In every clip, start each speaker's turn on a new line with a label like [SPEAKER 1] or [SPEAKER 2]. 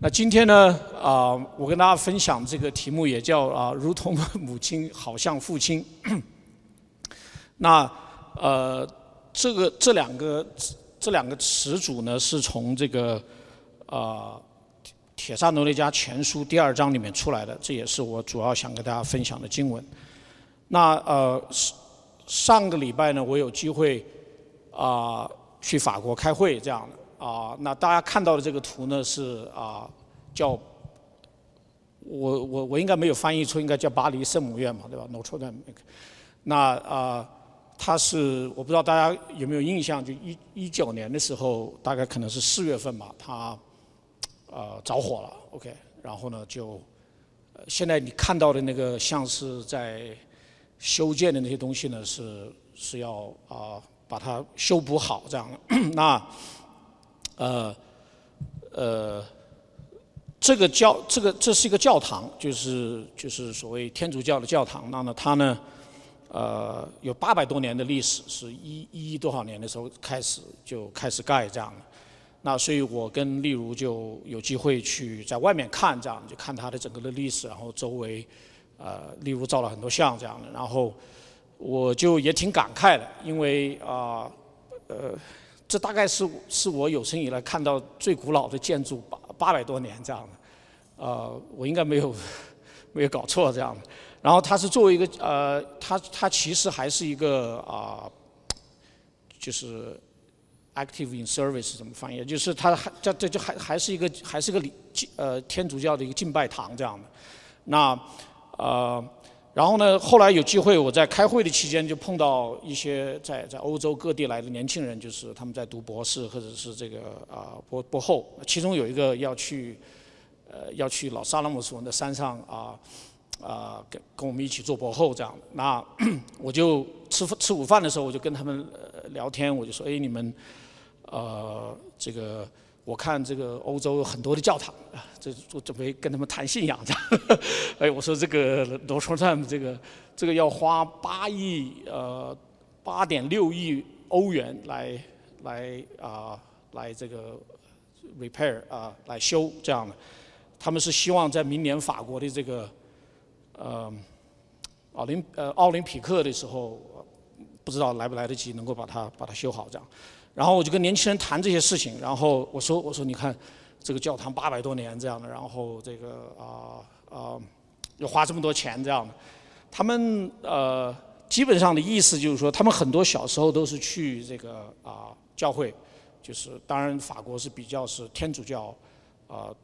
[SPEAKER 1] 那今天呢，啊，我跟大家分享这个题目也叫啊，如同母亲，好像父亲。那呃，这个这两个这两个词组呢，是从这个啊《铁萨罗尼迦全书》第二章里面出来的，这也是我主要想跟大家分享的经文。那呃，上个礼拜呢，我有机会啊去法国开会，这样的。啊，那大家看到的这个图呢是啊，叫我我我应该没有翻译出，应该叫巴黎圣母院嘛，对吧？Notre Dame。那啊，它是我不知道大家有没有印象，就一一九年的时候，大概可能是四月份吧，它呃着火了，OK。然后呢，就现在你看到的那个像是在修建的那些东西呢，是是要啊把它修补好这样的。那呃，呃，这个教这个这是一个教堂，就是就是所谓天主教的教堂。那么它呢，呃，有八百多年的历史，是一一多少年的时候开始就开始盖这样的。那所以我跟例如就有机会去在外面看这样，就看它的整个的历史，然后周围呃，例如照了很多相这样的。然后我就也挺感慨的，因为啊，呃。这大概是是我有生以来看到最古老的建筑，八八百多年这样的，呃，我应该没有 没有搞错这样的。然后它是作为一个呃，它它其实还是一个啊，就是 active in service 怎么翻译？就是它还这这就还还是一个还是个礼呃天主教的一个敬拜堂这样的。那呃。然后呢，后来有机会，我在开会的期间就碰到一些在在欧洲各地来的年轻人，就是他们在读博士或者是这个啊博博后，其中有一个要去呃要去老萨拉姆斯文的山上啊啊跟跟我们一起做博后这样。那我就吃吃午饭的时候，我就跟他们聊天，我就说，哎，你们呃这个。我看这个欧洲有很多的教堂啊，这我准备跟他们谈信仰这样。哎，我说这个罗松站这个这个要花八亿呃八点六亿欧元来来啊来这个 repair 啊来修这样的。他们是希望在明年法国的这个呃奥林呃奥林匹克的时候，不知道来不来得及能够把它把它修好这样。然后我就跟年轻人谈这些事情，然后我说我说你看，这个教堂八百多年这样的，然后这个啊啊，要花这么多钱这样的，他们呃基本上的意思就是说，他们很多小时候都是去这个啊教会，就是当然法国是比较是天主教啊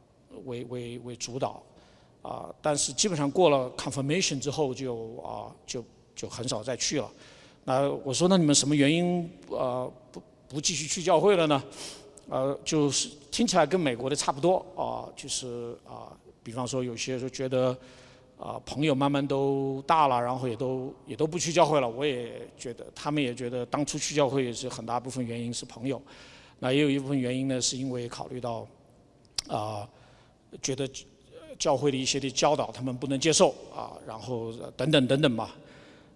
[SPEAKER 1] 为为为主导啊，但是基本上过了 confirmation 之后就啊就就很少再去了。那我说那你们什么原因啊不？不继续去教会了呢，呃，就是听起来跟美国的差不多啊，就是啊，比方说有些就觉得啊，朋友慢慢都大了，然后也都也都不去教会了。我也觉得，他们也觉得当初去教会也是很大部分原因是朋友，那也有一部分原因呢，是因为考虑到啊，觉得教会的一些的教导他们不能接受啊，然后等等等等吧，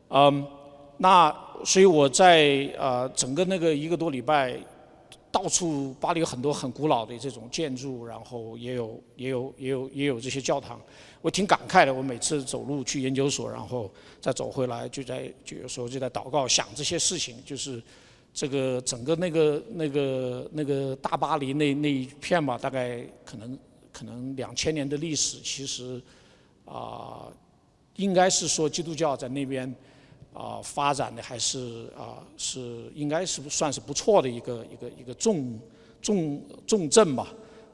[SPEAKER 1] 嗯。那所以我在呃整个那个一个多礼拜，到处巴黎有很多很古老的这种建筑，然后也有也有也有也有这些教堂，我挺感慨的。我每次走路去研究所，然后再走回来，就在就有时候就在祷告，想这些事情，就是这个整个那个那个那个大巴黎那那一片吧，大概可能可能两千年的历史，其实啊，应该是说基督教在那边。啊，发展的还是啊，是应该是算是不错的一个一个一个重重重镇吧，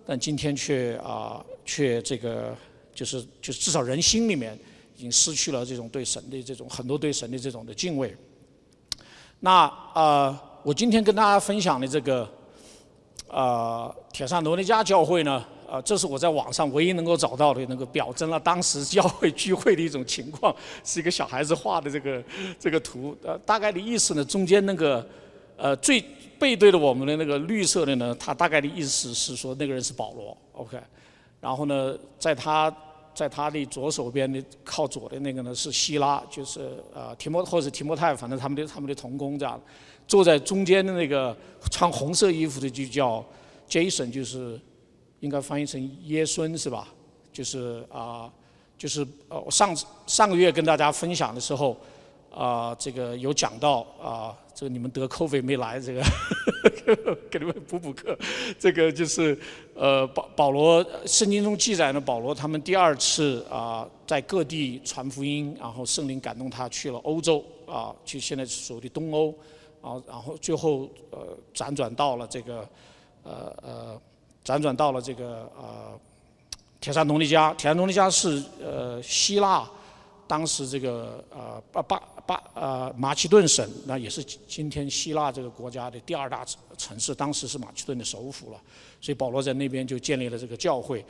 [SPEAKER 1] 但今天却啊，却这个就是就至少人心里面已经失去了这种对神的这种很多对神的这种的敬畏。那啊，我今天跟大家分享的这个啊，铁扇罗尼加教会呢。啊，这是我在网上唯一能够找到的那个表征了当时教会聚会的一种情况，是一个小孩子画的这个这个图。呃，大概的意思呢，中间那个呃最背对着我们的那个绿色的呢，他大概的意思是说那个人是保罗，OK。然后呢，在他在他的左手边的靠左的那个呢是希拉，就是呃提摩或者提摩太，反正他们的他们的同工这样。坐在中间的那个穿红色衣服的就叫 Jason，就是。应该翻译成耶孙是吧？就是啊，就是呃，我上上个月跟大家分享的时候，啊，这个有讲到啊，这个你们得 COVID 没来，这个 给你们补补课。这个就是呃，保保罗圣经中记载呢，保罗他们第二次啊，在各地传福音，然后圣灵感动他去了欧洲啊，去现在所谓的东欧啊，然后最后呃，辗转到了这个呃呃。辗转到了这个呃，铁山农尼加。铁山农尼加是呃希腊当时这个呃巴巴巴呃马其顿省，那也是今天希腊这个国家的第二大城市，当时是马其顿的首府了。所以保罗在那边就建立了这个教会。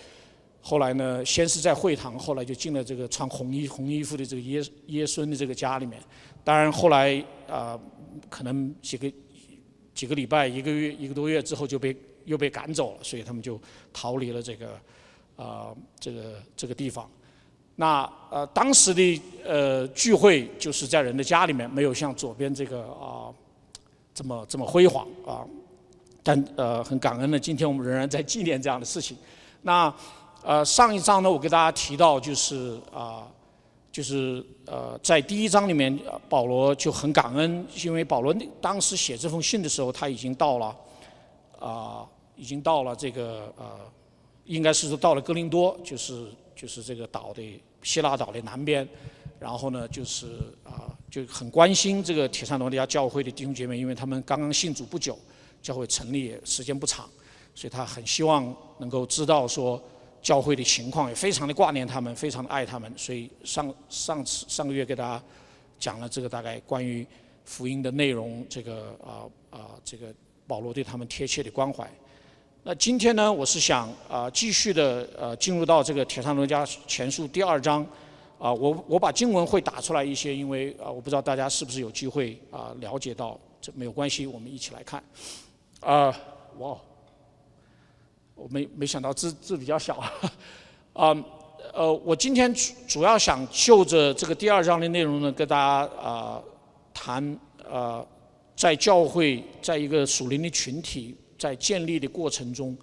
[SPEAKER 1] 后来呢，先是在会堂，后来就进了这个穿红衣红衣服的这个耶耶孙的这个家里面。当然后来啊，可能几个几个礼拜、一个月、一个多月之后就被。又被赶走了，所以他们就逃离了这个，啊，这个这个地方。那呃，当时的呃聚会就是在人的家里面，没有像左边这个啊这么这么辉煌啊。但呃，很感恩的，今天我们仍然在纪念这样的事情。那呃，上一章呢，我给大家提到就是啊，就是呃，在第一章里面，保罗就很感恩，因为保罗当时写这封信的时候，他已经到了啊。已经到了这个呃，应该是说到了哥林多，就是就是这个岛的希腊岛的南边，然后呢就是啊就很关心这个铁山罗尼亚教会的弟兄姐妹，因为他们刚刚信主不久，教会成立时间不长，所以他很希望能够知道说教会的情况，也非常的挂念他们，非常的爱他们，所以上上次上个月给大家讲了这个大概关于福音的内容，这个啊啊这个保罗对他们贴切的关怀。那今天呢，我是想啊，继续的呃，进入到这个《铁上罗家前书》第二章，啊，我我把经文会打出来一些，因为啊，我不知道大家是不是有机会啊了解到，这没有关系，我们一起来看。啊，哇，我没没想到字字比较小，啊，呃，我今天主主要想就着这个第二章的内容呢，跟大家啊谈啊，在教会，在一个属灵的群体。在建立的过程中，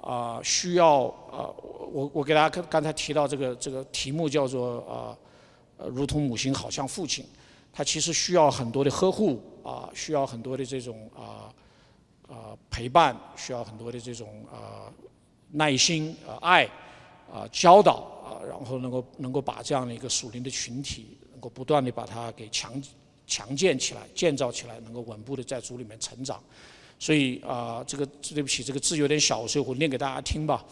[SPEAKER 1] 啊，需要啊，我我给大家刚刚才提到这个这个题目叫做啊，呃，如同母亲好像父亲，他其实需要很多的呵护啊，需要很多的这种啊啊陪伴，需要很多的这种啊耐心啊爱啊教导啊，然后能够能够把这样的一个属灵的群体，能够不断的把它给强强健起来，建造起来，能够稳步的在主里面成长。所以啊，这个对不起，这个字有点小，所以我念给大家听吧。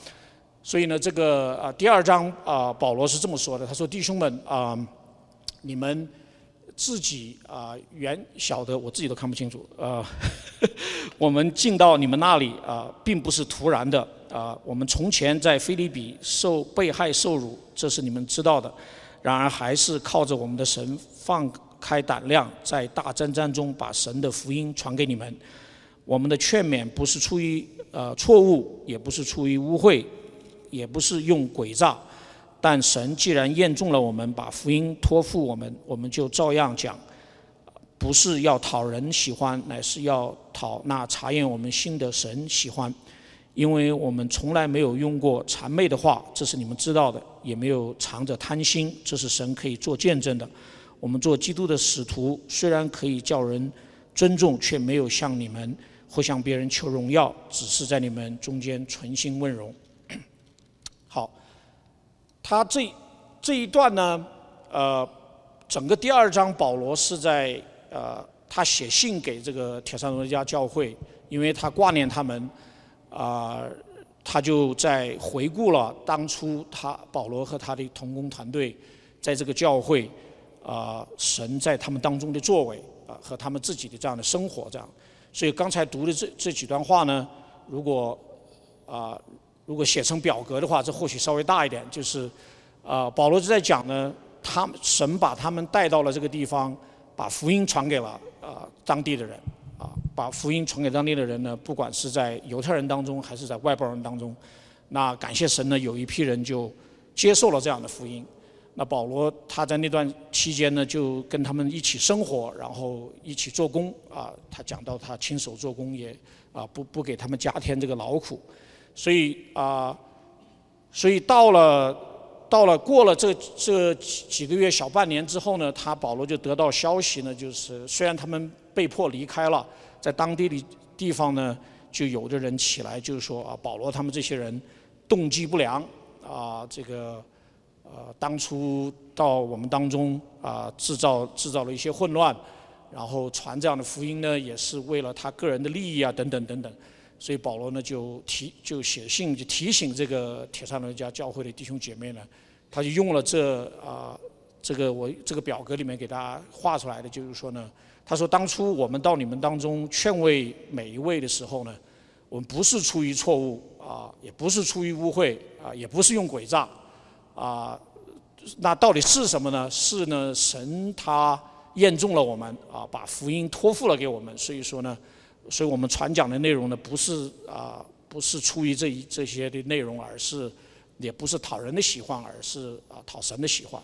[SPEAKER 1] 所以呢，这个啊第二章啊，保罗是这么说的：他说，弟兄们啊，你们自己啊原晓得，我自己都看不清楚啊。我们进到你们那里啊，并不是突然的啊。我们从前在菲利比受被害受辱，这是你们知道的。然而还是靠着我们的神放开胆量，在大战战中把神的福音传给你们。我们的劝勉不是出于呃错误，也不是出于污秽，也不是用诡诈，但神既然验中了我们，把福音托付我们，我们就照样讲，不是要讨人喜欢，乃是要讨那查验我们心的神喜欢，因为我们从来没有用过谄媚的话，这是你们知道的，也没有藏着贪心，这是神可以做见证的。我们做基督的使徒，虽然可以叫人尊重，却没有像你们。或向别人求荣耀，只是在你们中间存心问荣。好，他这这一段呢，呃，整个第二章保罗是在呃，他写信给这个铁山罗家教会，因为他挂念他们，啊，他就在回顾了当初他保罗和他的同工团队在这个教会啊，神在他们当中的作为啊，和他们自己的这样的生活这样。所以刚才读的这这几段话呢，如果啊如果写成表格的话，这或许稍微大一点。就是啊，保罗就在讲呢，他神把他们带到了这个地方，把福音传给了啊当地的人啊，把福音传给当地的人呢，不管是在犹太人当中还是在外邦人当中，那感谢神呢，有一批人就接受了这样的福音。那保罗他在那段期间呢，就跟他们一起生活，然后一起做工啊。他讲到他亲手做工，也啊不不给他们加添这个劳苦。所以啊，所以到了到了过了这这几个月小半年之后呢，他保罗就得到消息呢，就是虽然他们被迫离开了，在当地的地方呢，就有的人起来就是说啊，保罗他们这些人动机不良啊，这个呃当初到我们当中啊制造制造了一些混乱。然后传这样的福音呢，也是为了他个人的利益啊，等等等等。所以保罗呢就提就写信就提醒这个铁萨罗家教会的弟兄姐妹呢，他就用了这啊这个我这个表格里面给大家画出来的，就是说呢，他说当初我们到你们当中劝慰每一位的时候呢，我们不是出于错误啊，也不是出于污秽啊，也不是用诡诈啊，那到底是什么呢？是呢，神他。验中了我们啊，把福音托付了给我们，所以说呢，所以我们传讲的内容呢，不是啊，不是出于这一这些的内容，而是也不是讨人的喜欢，而是啊讨神的喜欢。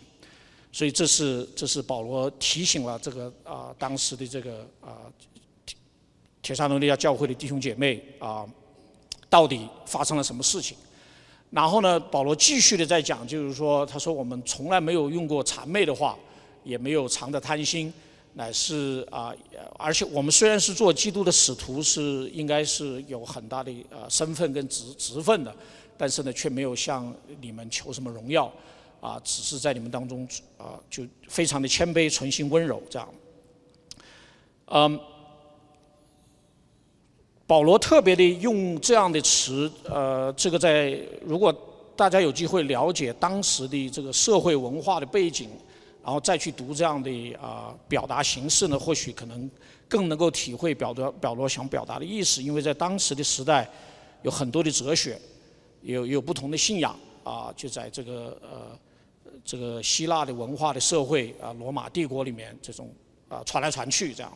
[SPEAKER 1] 所以这是这是保罗提醒了这个啊当时的这个啊铁铁沙罗利亚教会的弟兄姐妹啊，到底发生了什么事情？然后呢，保罗继续的在讲，就是说，他说我们从来没有用过谄媚的话。也没有藏的贪心，乃是啊，而且我们虽然是做基督的使徒，是应该是有很大的呃身份跟职职分的，但是呢，却没有向你们求什么荣耀，啊，只是在你们当中啊，就非常的谦卑、存心、温柔这样。嗯，保罗特别的用这样的词，呃，这个在如果大家有机会了解当时的这个社会文化的背景。然后再去读这样的啊表达形式呢，或许可能更能够体会表达保罗想表达的意思。因为在当时的时代，有很多的哲学，有有不同的信仰啊，就在这个呃这个希腊的文化的社会啊，罗马帝国里面这种啊传来传去这样，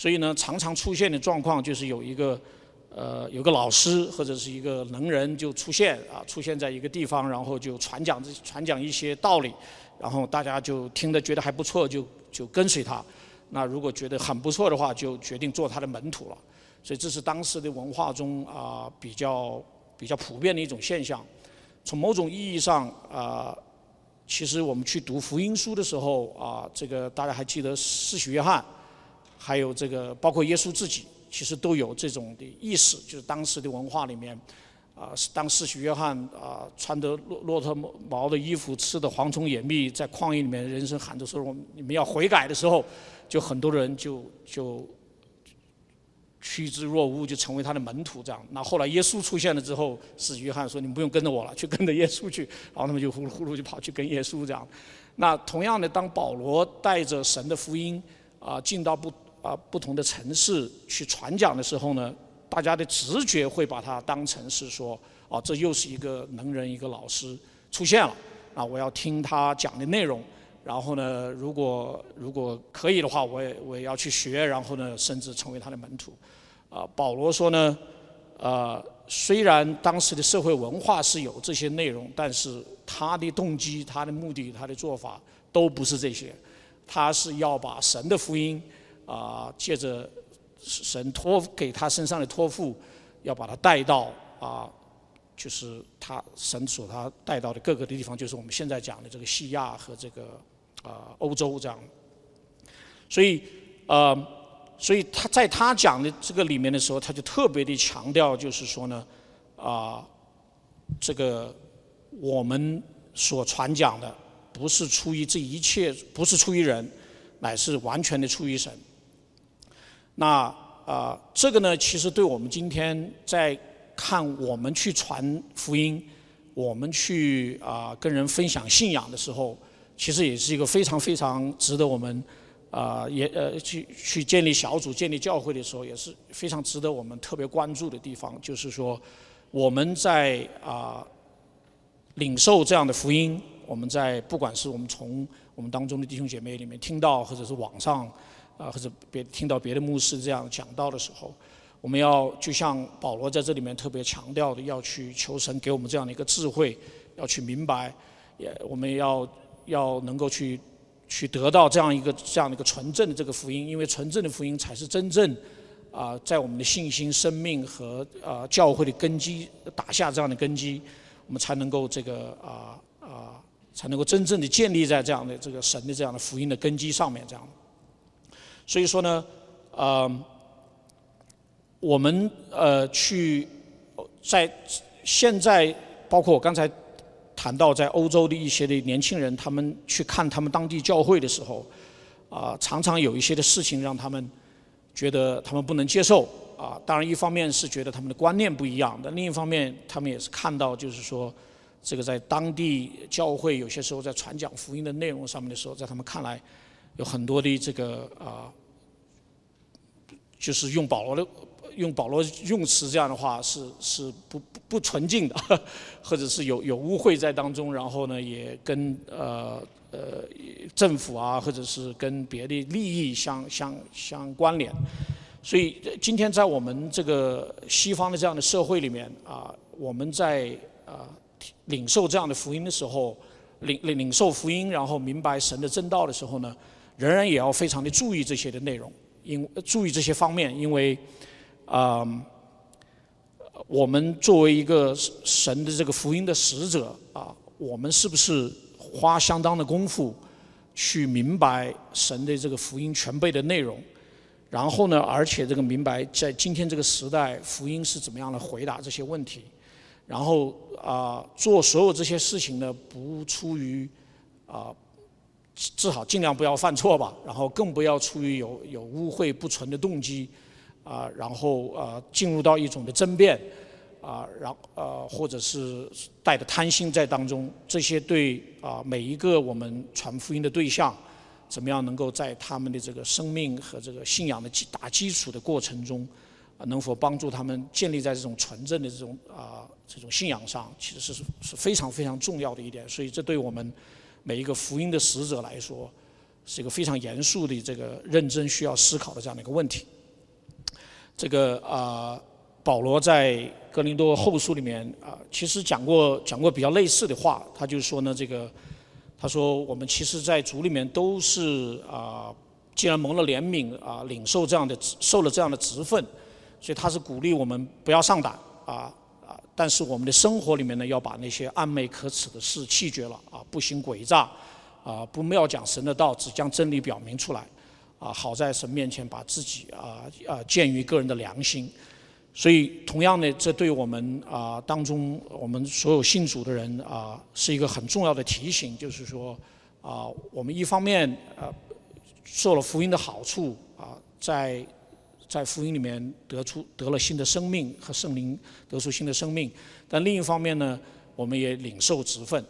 [SPEAKER 1] 所以呢，常常出现的状况就是有一个呃有个老师或者是一个能人就出现啊，出现在一个地方，然后就传讲这传讲一些道理。然后大家就听得觉得还不错，就就跟随他。那如果觉得很不错的话，就决定做他的门徒了。所以这是当时的文化中啊比较比较普遍的一种现象。从某种意义上啊，其实我们去读福音书的时候啊，这个大家还记得世袭约翰，还有这个包括耶稣自己，其实都有这种的意识，就是当时的文化里面。啊，当世袭约翰啊，穿着骆骆驼毛的衣服，吃的蝗虫野蜜，在旷野里面，人声喊着说：“你们要悔改的时候，就很多人就就趋之若鹜，就成为他的门徒。这样，那后来耶稣出现了之后，世袭约翰说：‘你们不用跟着我了，去跟着耶稣去。’然后他们就呼噜呼噜就跑去跟耶稣这样。那同样的，当保罗带着神的福音啊，进到不啊不同的城市去传讲的时候呢？大家的直觉会把它当成是说，啊，这又是一个能人，一个老师出现了，啊，我要听他讲的内容，然后呢，如果如果可以的话，我也我也要去学，然后呢，甚至成为他的门徒。啊，保罗说呢，呃，虽然当时的社会文化是有这些内容，但是他的动机、他的目的、他的做法都不是这些，他是要把神的福音啊，借着。神托给他身上的托付，要把他带到啊，就是他神所他带到的各个的地方，就是我们现在讲的这个西亚和这个啊欧洲这样。所以呃，所以他在他讲的这个里面的时候，他就特别的强调，就是说呢啊，这个我们所传讲的不是出于这一切，不是出于人，乃是完全的出于神。那啊，这个呢，其实对我们今天在看我们去传福音，我们去啊跟人分享信仰的时候，其实也是一个非常非常值得我们啊也呃去去建立小组、建立教会的时候，也是非常值得我们特别关注的地方。就是说，我们在啊领受这样的福音，我们在不管是我们从我们当中的弟兄姐妹里面听到，或者是网上。啊，或者别听到别的牧师这样讲到的时候，我们要就像保罗在这里面特别强调的，要去求神给我们这样的一个智慧，要去明白，也我们要要能够去去得到这样一个这样的一个纯正的这个福音，因为纯正的福音才是真正啊，在我们的信心、生命和啊教会的根基打下这样的根基，我们才能够这个啊啊才能够真正的建立在这样的这个神的这样的福音的根基上面。这样，所以说呢，呃，我们呃去在现在，包括我刚才谈到在欧洲的一些的年轻人，他们去看他们当地教会的时候，啊，常常有一些的事情让他们。觉得他们不能接受啊，当然一方面是觉得他们的观念不一样，但另一方面他们也是看到，就是说，这个在当地教会有些时候在传讲福音的内容上面的时候，在他们看来，有很多的这个啊，就是用保罗的用保罗用词这样的话是是不不不纯净的，或者是有有污秽在当中，然后呢也跟呃。呃，政府啊，或者是跟别的利益相相相关联，所以今天在我们这个西方的这样的社会里面啊，我们在啊领受这样的福音的时候，领领领受福音，然后明白神的正道的时候呢，仍然也要非常的注意这些的内容，因注意这些方面，因为啊，我们作为一个神的这个福音的使者啊，我们是不是？花相当的功夫去明白神的这个福音全备的内容，然后呢，而且这个明白在今天这个时代，福音是怎么样来回答这些问题，然后啊，做所有这些事情呢，不出于啊，至少尽量不要犯错吧，然后更不要出于有有污秽不纯的动机，啊，然后啊，进入到一种的争辩。啊，然呃，或者是带着贪心在当中，这些对啊每一个我们传福音的对象，怎么样能够在他们的这个生命和这个信仰的基打基础的过程中，啊，能否帮助他们建立在这种纯正的这种啊这种信仰上，其实是是非常非常重要的一点。所以这对我们每一个福音的使者来说，是一个非常严肃的这个认真需要思考的这样的一个问题。这个啊。保罗在哥林多后书里面啊，其实讲过讲过比较类似的话。他就说呢，这个他说我们其实，在主里面都是啊，既然蒙了怜悯啊，领受这样的受了这样的职分，所以他是鼓励我们不要上胆啊。但是我们的生活里面呢，要把那些暗昧可耻的事弃绝了啊，不行诡诈啊，不妙讲神的道，只将真理表明出来啊，好在神面前把自己啊啊鉴于个人的良心。所以，同样的，这对我们啊当中我们所有信主的人啊，是一个很重要的提醒，就是说啊，我们一方面呃受了福音的好处啊，在在福音里面得出得了新的生命和圣灵得出新的生命，但另一方面呢，我们也领受职分，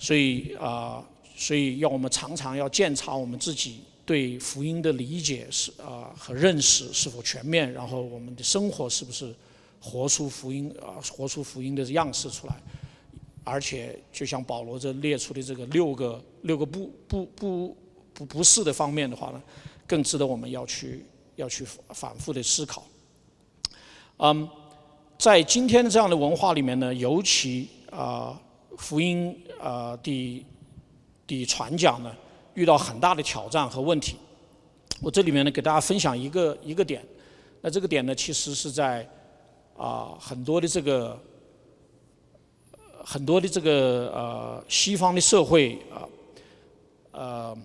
[SPEAKER 1] 所以啊，所以要我们常常要检查我们自己。对福音的理解是啊和认识是否全面？然后我们的生活是不是活出福音啊？活出福音的样式出来？而且就像保罗这列出的这个六个六个不不不不不是的方面的话呢，更值得我们要去要去反复的思考。嗯，在今天的这样的文化里面呢，尤其啊福音啊的的传讲呢。遇到很大的挑战和问题，我这里面呢给大家分享一个一个点，那这个点呢其实是在啊很多的这个很多的这个呃西方的社会啊呃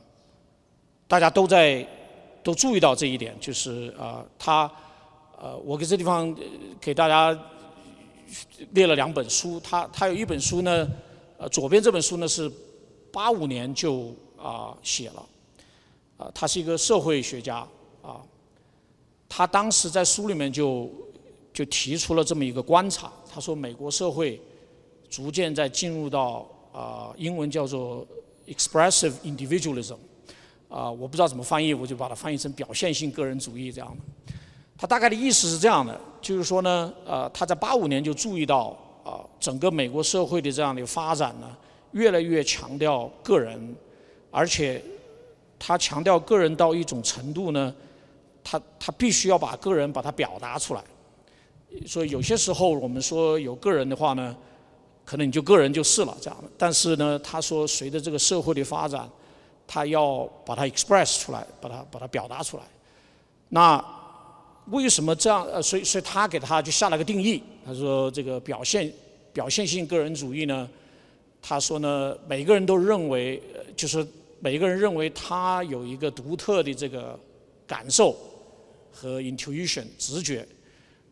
[SPEAKER 1] 大家都在都注意到这一点，就是啊他呃我给这地方给大家列了两本书，他他有一本书呢呃左边这本书呢是八五年就。啊，写了，啊，他是一个社会学家，啊，他当时在书里面就就提出了这么一个观察，他说美国社会逐渐在进入到啊，英文叫做 expressive individualism，啊，我不知道怎么翻译，我就把它翻译成表现性个人主义这样的。他大概的意思是这样的，就是说呢，呃，他在八五年就注意到啊，整个美国社会的这样的发展呢，越来越强调个人。而且，他强调个人到一种程度呢，他他必须要把个人把它表达出来。所以有些时候我们说有个人的话呢，可能你就个人就是了这样的。但是呢，他说随着这个社会的发展，他要把它 express 出来，把它把它表达出来。那为什么这样？呃，所以所以他给他就下了个定义，他说这个表现表现性个人主义呢，他说呢，每个人都认为，就是每个人认为他有一个独特的这个感受和 intuition 直觉，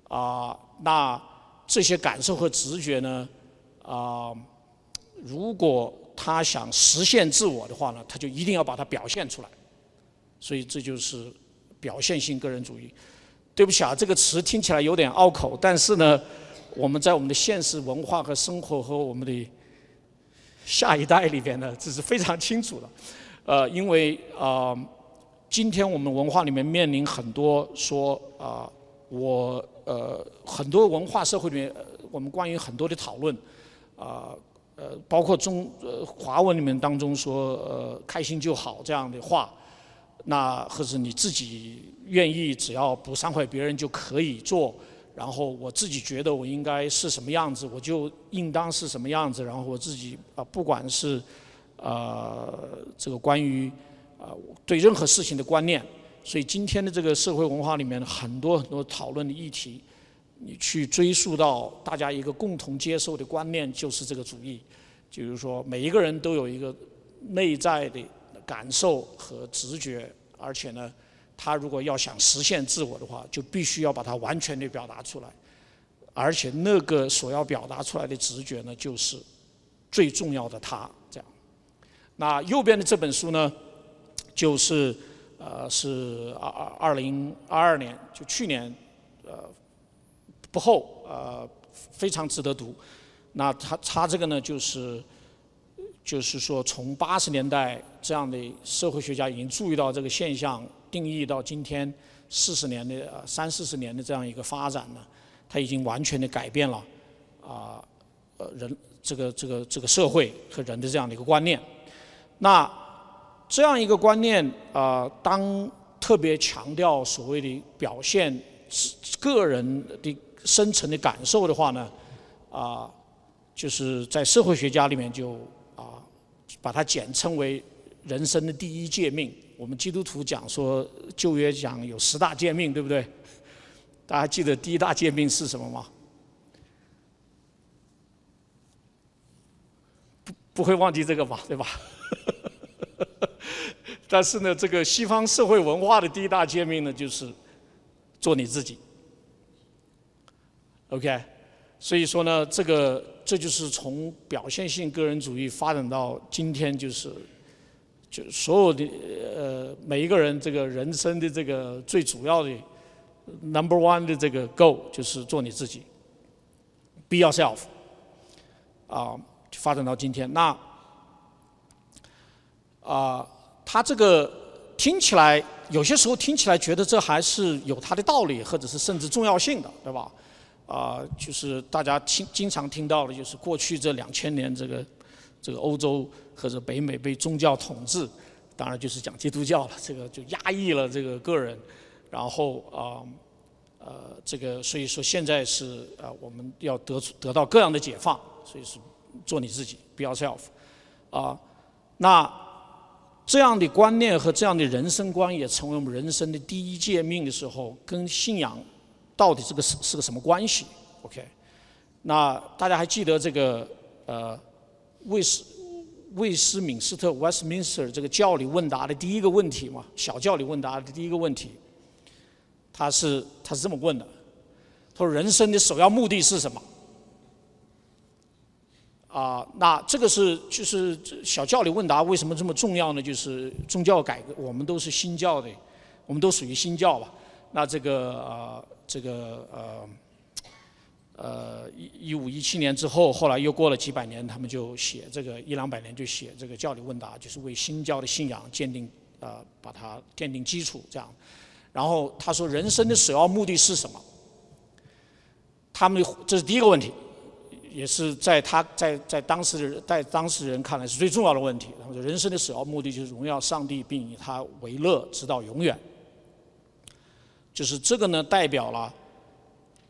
[SPEAKER 1] 啊，那这些感受和直觉呢，啊，如果他想实现自我的话呢，他就一定要把它表现出来，所以这就是表现性个人主义。对不起啊，这个词听起来有点拗口，但是呢，我们在我们的现实文化和生活和我们的下一代里边呢，这是非常清楚的。呃，因为啊，今天我们文化里面面临很多说啊，我呃很多文化社会里面，我们关于很多的讨论啊，呃包括中呃华文里面当中说呃开心就好这样的话，那或者你自己。愿意只要不伤害别人就可以做，然后我自己觉得我应该是什么样子，我就应当是什么样子，然后我自己啊，不管是呃这个关于啊对任何事情的观念，所以今天的这个社会文化里面很多很多讨论的议题，你去追溯到大家一个共同接受的观念，就是这个主义，就是说每一个人都有一个内在的感受和直觉，而且呢。他如果要想实现自我的话，就必须要把它完全的表达出来，而且那个所要表达出来的直觉呢，就是最重要的他这样。那右边的这本书呢，就是呃是二二二零二二年，就去年呃不厚呃非常值得读。那他他这个呢，就是就是说从八十年代这样的社会学家已经注意到这个现象。定义到今天四十年的三四十年的这样一个发展呢，他已经完全的改变了啊呃人这个这个这个社会和人的这样的一个观念。那这样一个观念啊，当特别强调所谓的表现个人的深层的感受的话呢，啊，就是在社会学家里面就啊把它简称为人生的第一诫命。我们基督徒讲说旧约讲有十大诫命，对不对？大家记得第一大诫命是什么吗？不不会忘记这个吧，对吧？但是呢，这个西方社会文化的第一大诫命呢，就是做你自己。OK，所以说呢，这个这就是从表现性个人主义发展到今天，就是。就所有的呃每一个人这个人生的这个最主要的 number one 的这个 goal 就是做你自己，be yourself，啊，发展到今天，那啊，他这个听起来有些时候听起来觉得这还是有它的道理，或者是甚至重要性的，对吧？啊，就是大家听经常听到的，就是过去这两千年这个这个欧洲。或者北美被宗教统治，当然就是讲基督教了。这个就压抑了这个个人，然后啊，呃，这个所以说现在是啊，我们要得出得到各样的解放，所以是做你自己，be yourself，啊，那这样的观念和这样的人生观也成为我们人生的第一诫命的时候，跟信仰到底这个是是个什么关系？OK，那大家还记得这个呃，为什？魏斯敏斯特 （Westminster） 这个教理问答的第一个问题吗，小教理问答的第一个问题，他是他是这么问的：他说人生的首要目的是什么？啊，那这个是就是小教理问答为什么这么重要呢？就是宗教改革，我们都是新教的，我们都属于新教吧？那这个呃，这个呃。呃，一一五一七年之后，后来又过了几百年，他们就写这个一两百年就写这个教理问答，就是为新教的信仰鉴定，呃，把它奠定基础这样。然后他说，人生的首要目的是什么？他们这是第一个问题，也是在他在在当时的人在当事人看来是最重要的问题。他说，人生的首要目的就是荣耀上帝，并以他为乐，直到永远。就是这个呢，代表了。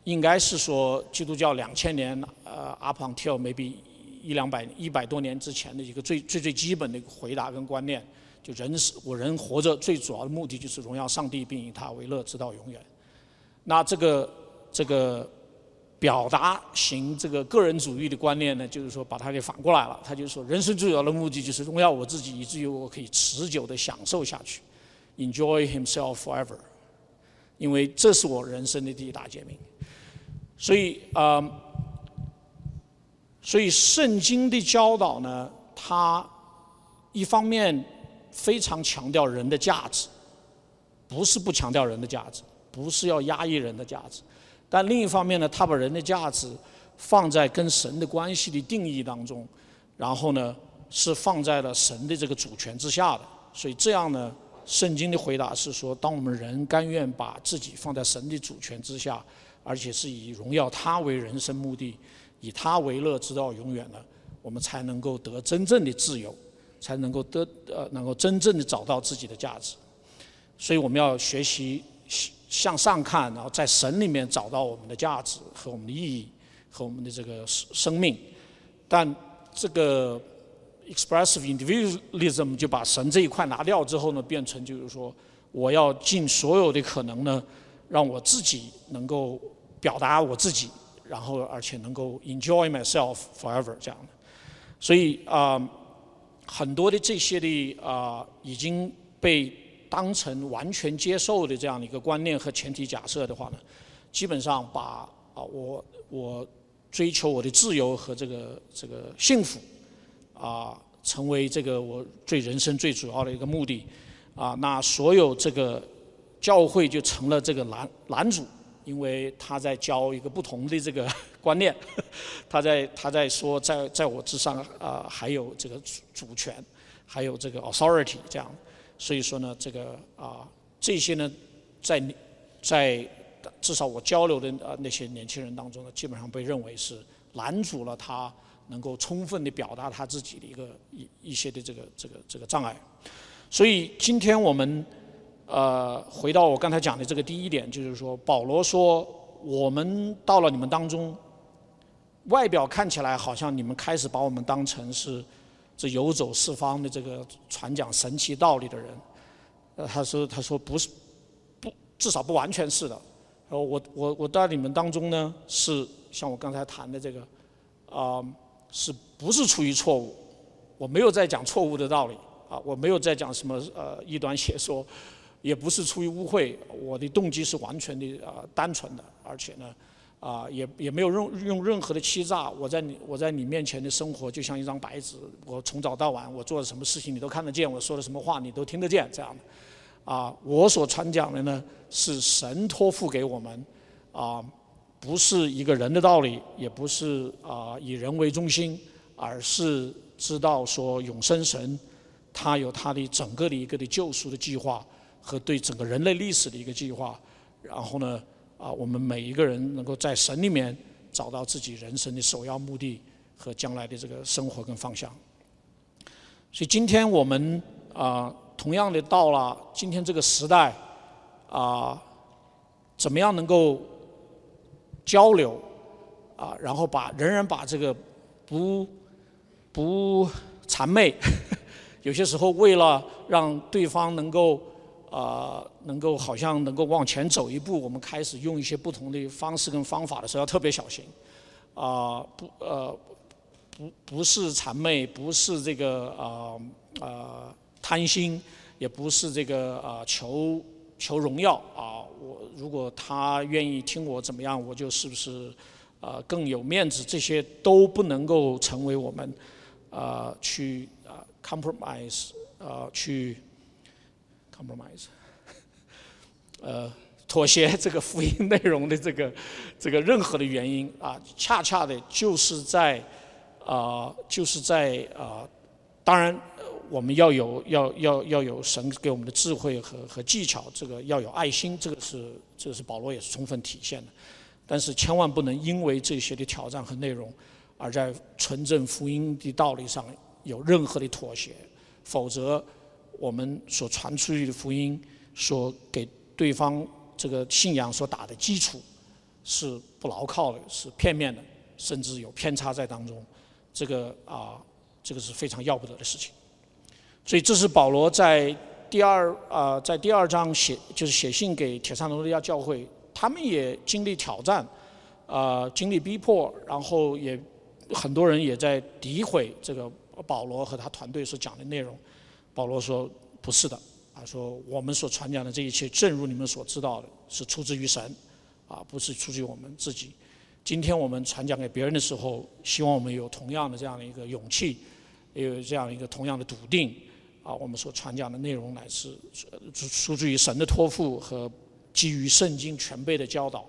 [SPEAKER 1] 应该是说，基督教两千年，呃，up until maybe 一两百一百多年之前的一个最最最基本的一个回答跟观念，就人是我人活着最主要的目的就是荣耀上帝，并以他为乐，直到永远。那这个这个表达型这个个人主义的观念呢，就是说把它给反过来了。他就说，人生最主要的目的就是荣耀我自己，以至于我可以持久的享受下去，enjoy himself forever。因为这是我人生的第一大诫命。所以啊，所以圣经的教导呢，它一方面非常强调人的价值，不是不强调人的价值。不是要压抑人的价值，但另一方面呢，它把人的价值放在跟神的关系的定义当中，然后呢是放在了神的这个主权之下的。所以这样呢，圣经的回答是说，当我们人甘愿把自己放在神的主权之下，而且是以荣耀他为人生目的，以他为乐直到永远的，我们才能够得真正的自由，才能够得呃能够真正的找到自己的价值。所以我们要学习。向上看，然后在神里面找到我们的价值和我们的意义和我们的这个生命。但这个 expressive individualism 就把神这一块拿掉之后呢，变成就是说，我要尽所有的可能呢，让我自己能够表达我自己，然后而且能够 enjoy myself forever 这样的。所以啊，很多的这些的啊已经被。当成完全接受的这样的一个观念和前提假设的话呢，基本上把啊我我追求我的自由和这个这个幸福啊成为这个我最人生最主要的一个目的啊，那所有这个教会就成了这个男男主，因为他在教一个不同的这个观念，他在他在说在在我之上啊还有这个主主权，还有这个 authority 这样。所以说呢，这个啊，这些呢，在在至少我交流的呃那些年轻人当中呢，基本上被认为是拦阻了他能够充分的表达他自己的一个一一些的这个这个这个障碍。所以今天我们呃回到我刚才讲的这个第一点，就是说保罗说我们到了你们当中，外表看起来好像你们开始把我们当成是。这游走四方的这个传讲神奇道理的人，呃，他说他说不是，不至少不完全是的。呃，我我我在你们当中呢，是像我刚才谈的这个，啊，是不是出于错误？我没有在讲错误的道理啊，我没有在讲什么呃异端邪说，也不是出于污秽，我的动机是完全的啊单纯的，而且呢。啊，也也没有用用任何的欺诈。我在你我在你面前的生活就像一张白纸，我从早到晚我做了什么事情你都看得见，我说的什么话你都听得见，这样的。啊，我所传讲的呢是神托付给我们，啊，不是一个人的道理，也不是啊以人为中心，而是知道说永生神他有他的整个的一个的救赎的计划和对整个人类历史的一个计划，然后呢。啊，我们每一个人能够在神里面找到自己人生的首要目的和将来的这个生活跟方向。所以今天我们啊，同样的到了今天这个时代啊，怎么样能够交流啊，然后把仍然把这个不不谄媚，有些时候为了让对方能够。啊，能够好像能够往前走一步，我们开始用一些不同的方式跟方法的时候，要特别小心。啊，不，呃，不，不是谄媚，不是这个啊啊贪心，也不是这个啊求求荣耀啊。我如果他愿意听我怎么样，我就是不是啊更有面子？这些都不能够成为我们啊去啊 compromise 啊去。compromise，呃，妥协这个福音内容的这个这个任何的原因啊，恰恰的就是在啊，就是在啊，当然我们要有要要要有神给我们的智慧和和技巧，这个要有爱心，这个是这个是保罗也是充分体现的，但是千万不能因为这些的挑战和内容，而在纯正福音的道理上有任何的妥协，否则。我们所传出去的福音，所给对方这个信仰所打的基础，是不牢靠的，是片面的，甚至有偏差在当中。这个啊，这个是非常要不得的事情。所以，这是保罗在第二啊，在第二章写，就是写信给铁萨罗利亚教会他们也经历挑战，啊，经历逼迫，然后也很多人也在诋毁这个保罗和他团队所讲的内容。保罗说不是的，啊，说我们所传讲的这一切，正如你们所知道的，是出自于神，啊，不是出自于我们自己。今天我们传讲给别人的时候，希望我们有同样的这样的一个勇气，也有这样一个同样的笃定。啊，我们所传讲的内容乃是出出自于神的托付和基于圣经全备的教导，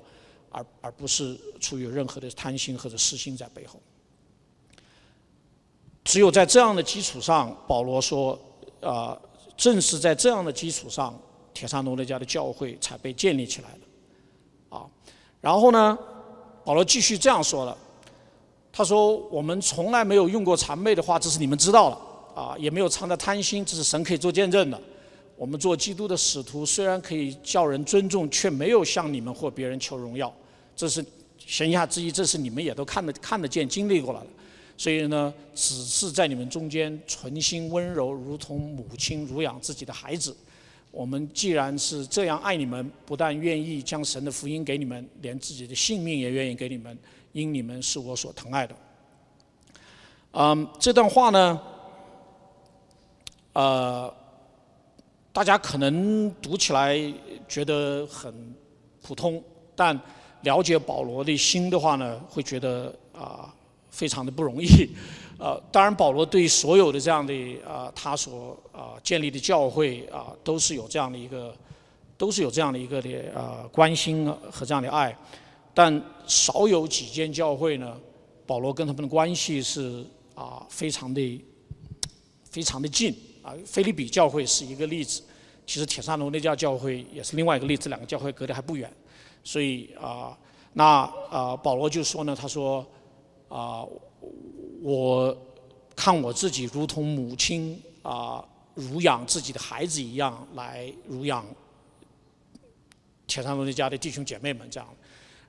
[SPEAKER 1] 而而不是出于任何的贪心或者私心在背后。只有在这样的基础上，保罗说，啊，正是在这样的基础上，铁萨罗尼迦的教会才被建立起来的。啊，然后呢？保罗继续这样说了：“他说，我们从来没有用过谄媚的话，这是你们知道了啊，也没有藏着贪心，这是神可以做见证的。我们做基督的使徒，虽然可以叫人尊重，却没有向你们或别人求荣耀。这是言下之意，这是你们也都看得看得见、经历过了的。所以呢，只是在你们中间存心温柔，如同母亲乳养自己的孩子。”我们既然是这样爱你们，不但愿意将神的福音给你们，连自己的性命也愿意给你们，因你们是我所疼爱的。嗯，这段话呢，呃，大家可能读起来觉得很普通，但了解保罗的心的话呢，会觉得啊，非常的不容易。呃，当然，保罗对所有的这样的啊，他所啊建立的教会啊，都是有这样的一个，都是有这样的一个的啊关心和这样的爱，但少有几间教会呢，保罗跟他们的关系是啊非常的非常的近啊。菲利比教会是一个例子，其实铁萨罗那家教会也是另外一个例子，两个教会隔得还不远，所以啊，那啊保罗就说呢，他说啊。我看我自己如同母亲啊，乳养自己的孩子一样来乳养铁山罗那家的弟兄姐妹们这样。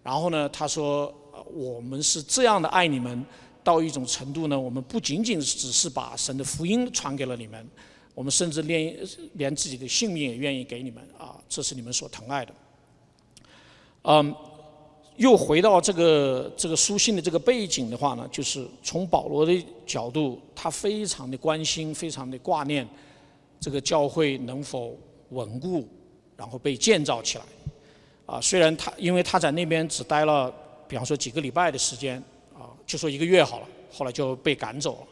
[SPEAKER 1] 然后呢，他说我们是这样的爱你们到一种程度呢，我们不仅仅只是把神的福音传给了你们，我们甚至连连自己的性命也愿意给你们啊，这是你们所疼爱的。嗯。又回到这个这个书信的这个背景的话呢，就是从保罗的角度，他非常的关心，非常的挂念这个教会能否稳固，然后被建造起来。啊，虽然他因为他在那边只待了，比方说几个礼拜的时间，就说一个月好了，后来就被赶走了。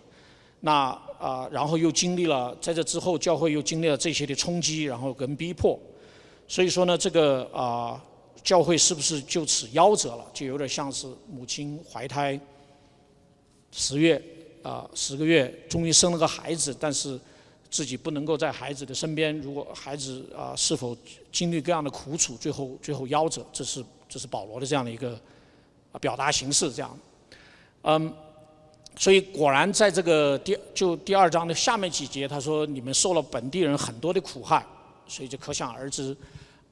[SPEAKER 1] 那啊，然后又经历了在这之后，教会又经历了这些的冲击，然后跟逼迫。所以说呢，这个啊。教会是不是就此夭折了？就有点像是母亲怀胎十月啊十个月，终于生了个孩子，但是自己不能够在孩子的身边。如果孩子啊是否经历各样的苦楚，最后最后夭折，这是这是保罗的这样的一个表达形式，这样。嗯，所以果然在这个第就第二章的下面几节，他说你们受了本地人很多的苦害，所以就可想而知。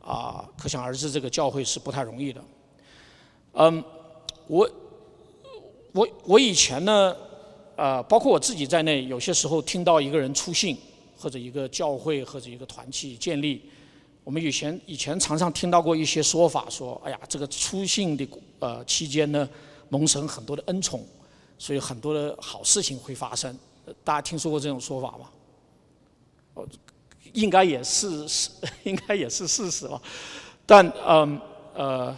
[SPEAKER 1] 啊，可想而知，这个教会是不太容易的。嗯，我我我以前呢，呃，包括我自己在内，有些时候听到一个人出信，或者一个教会或者一个团体建立，我们以前以前常常听到过一些说法，说，哎呀，这个出信的呃期间呢，蒙神很多的恩宠，所以很多的好事情会发生。大家听说过这种说法吗？哦。应该也是是，应该也是事实了。但嗯呃，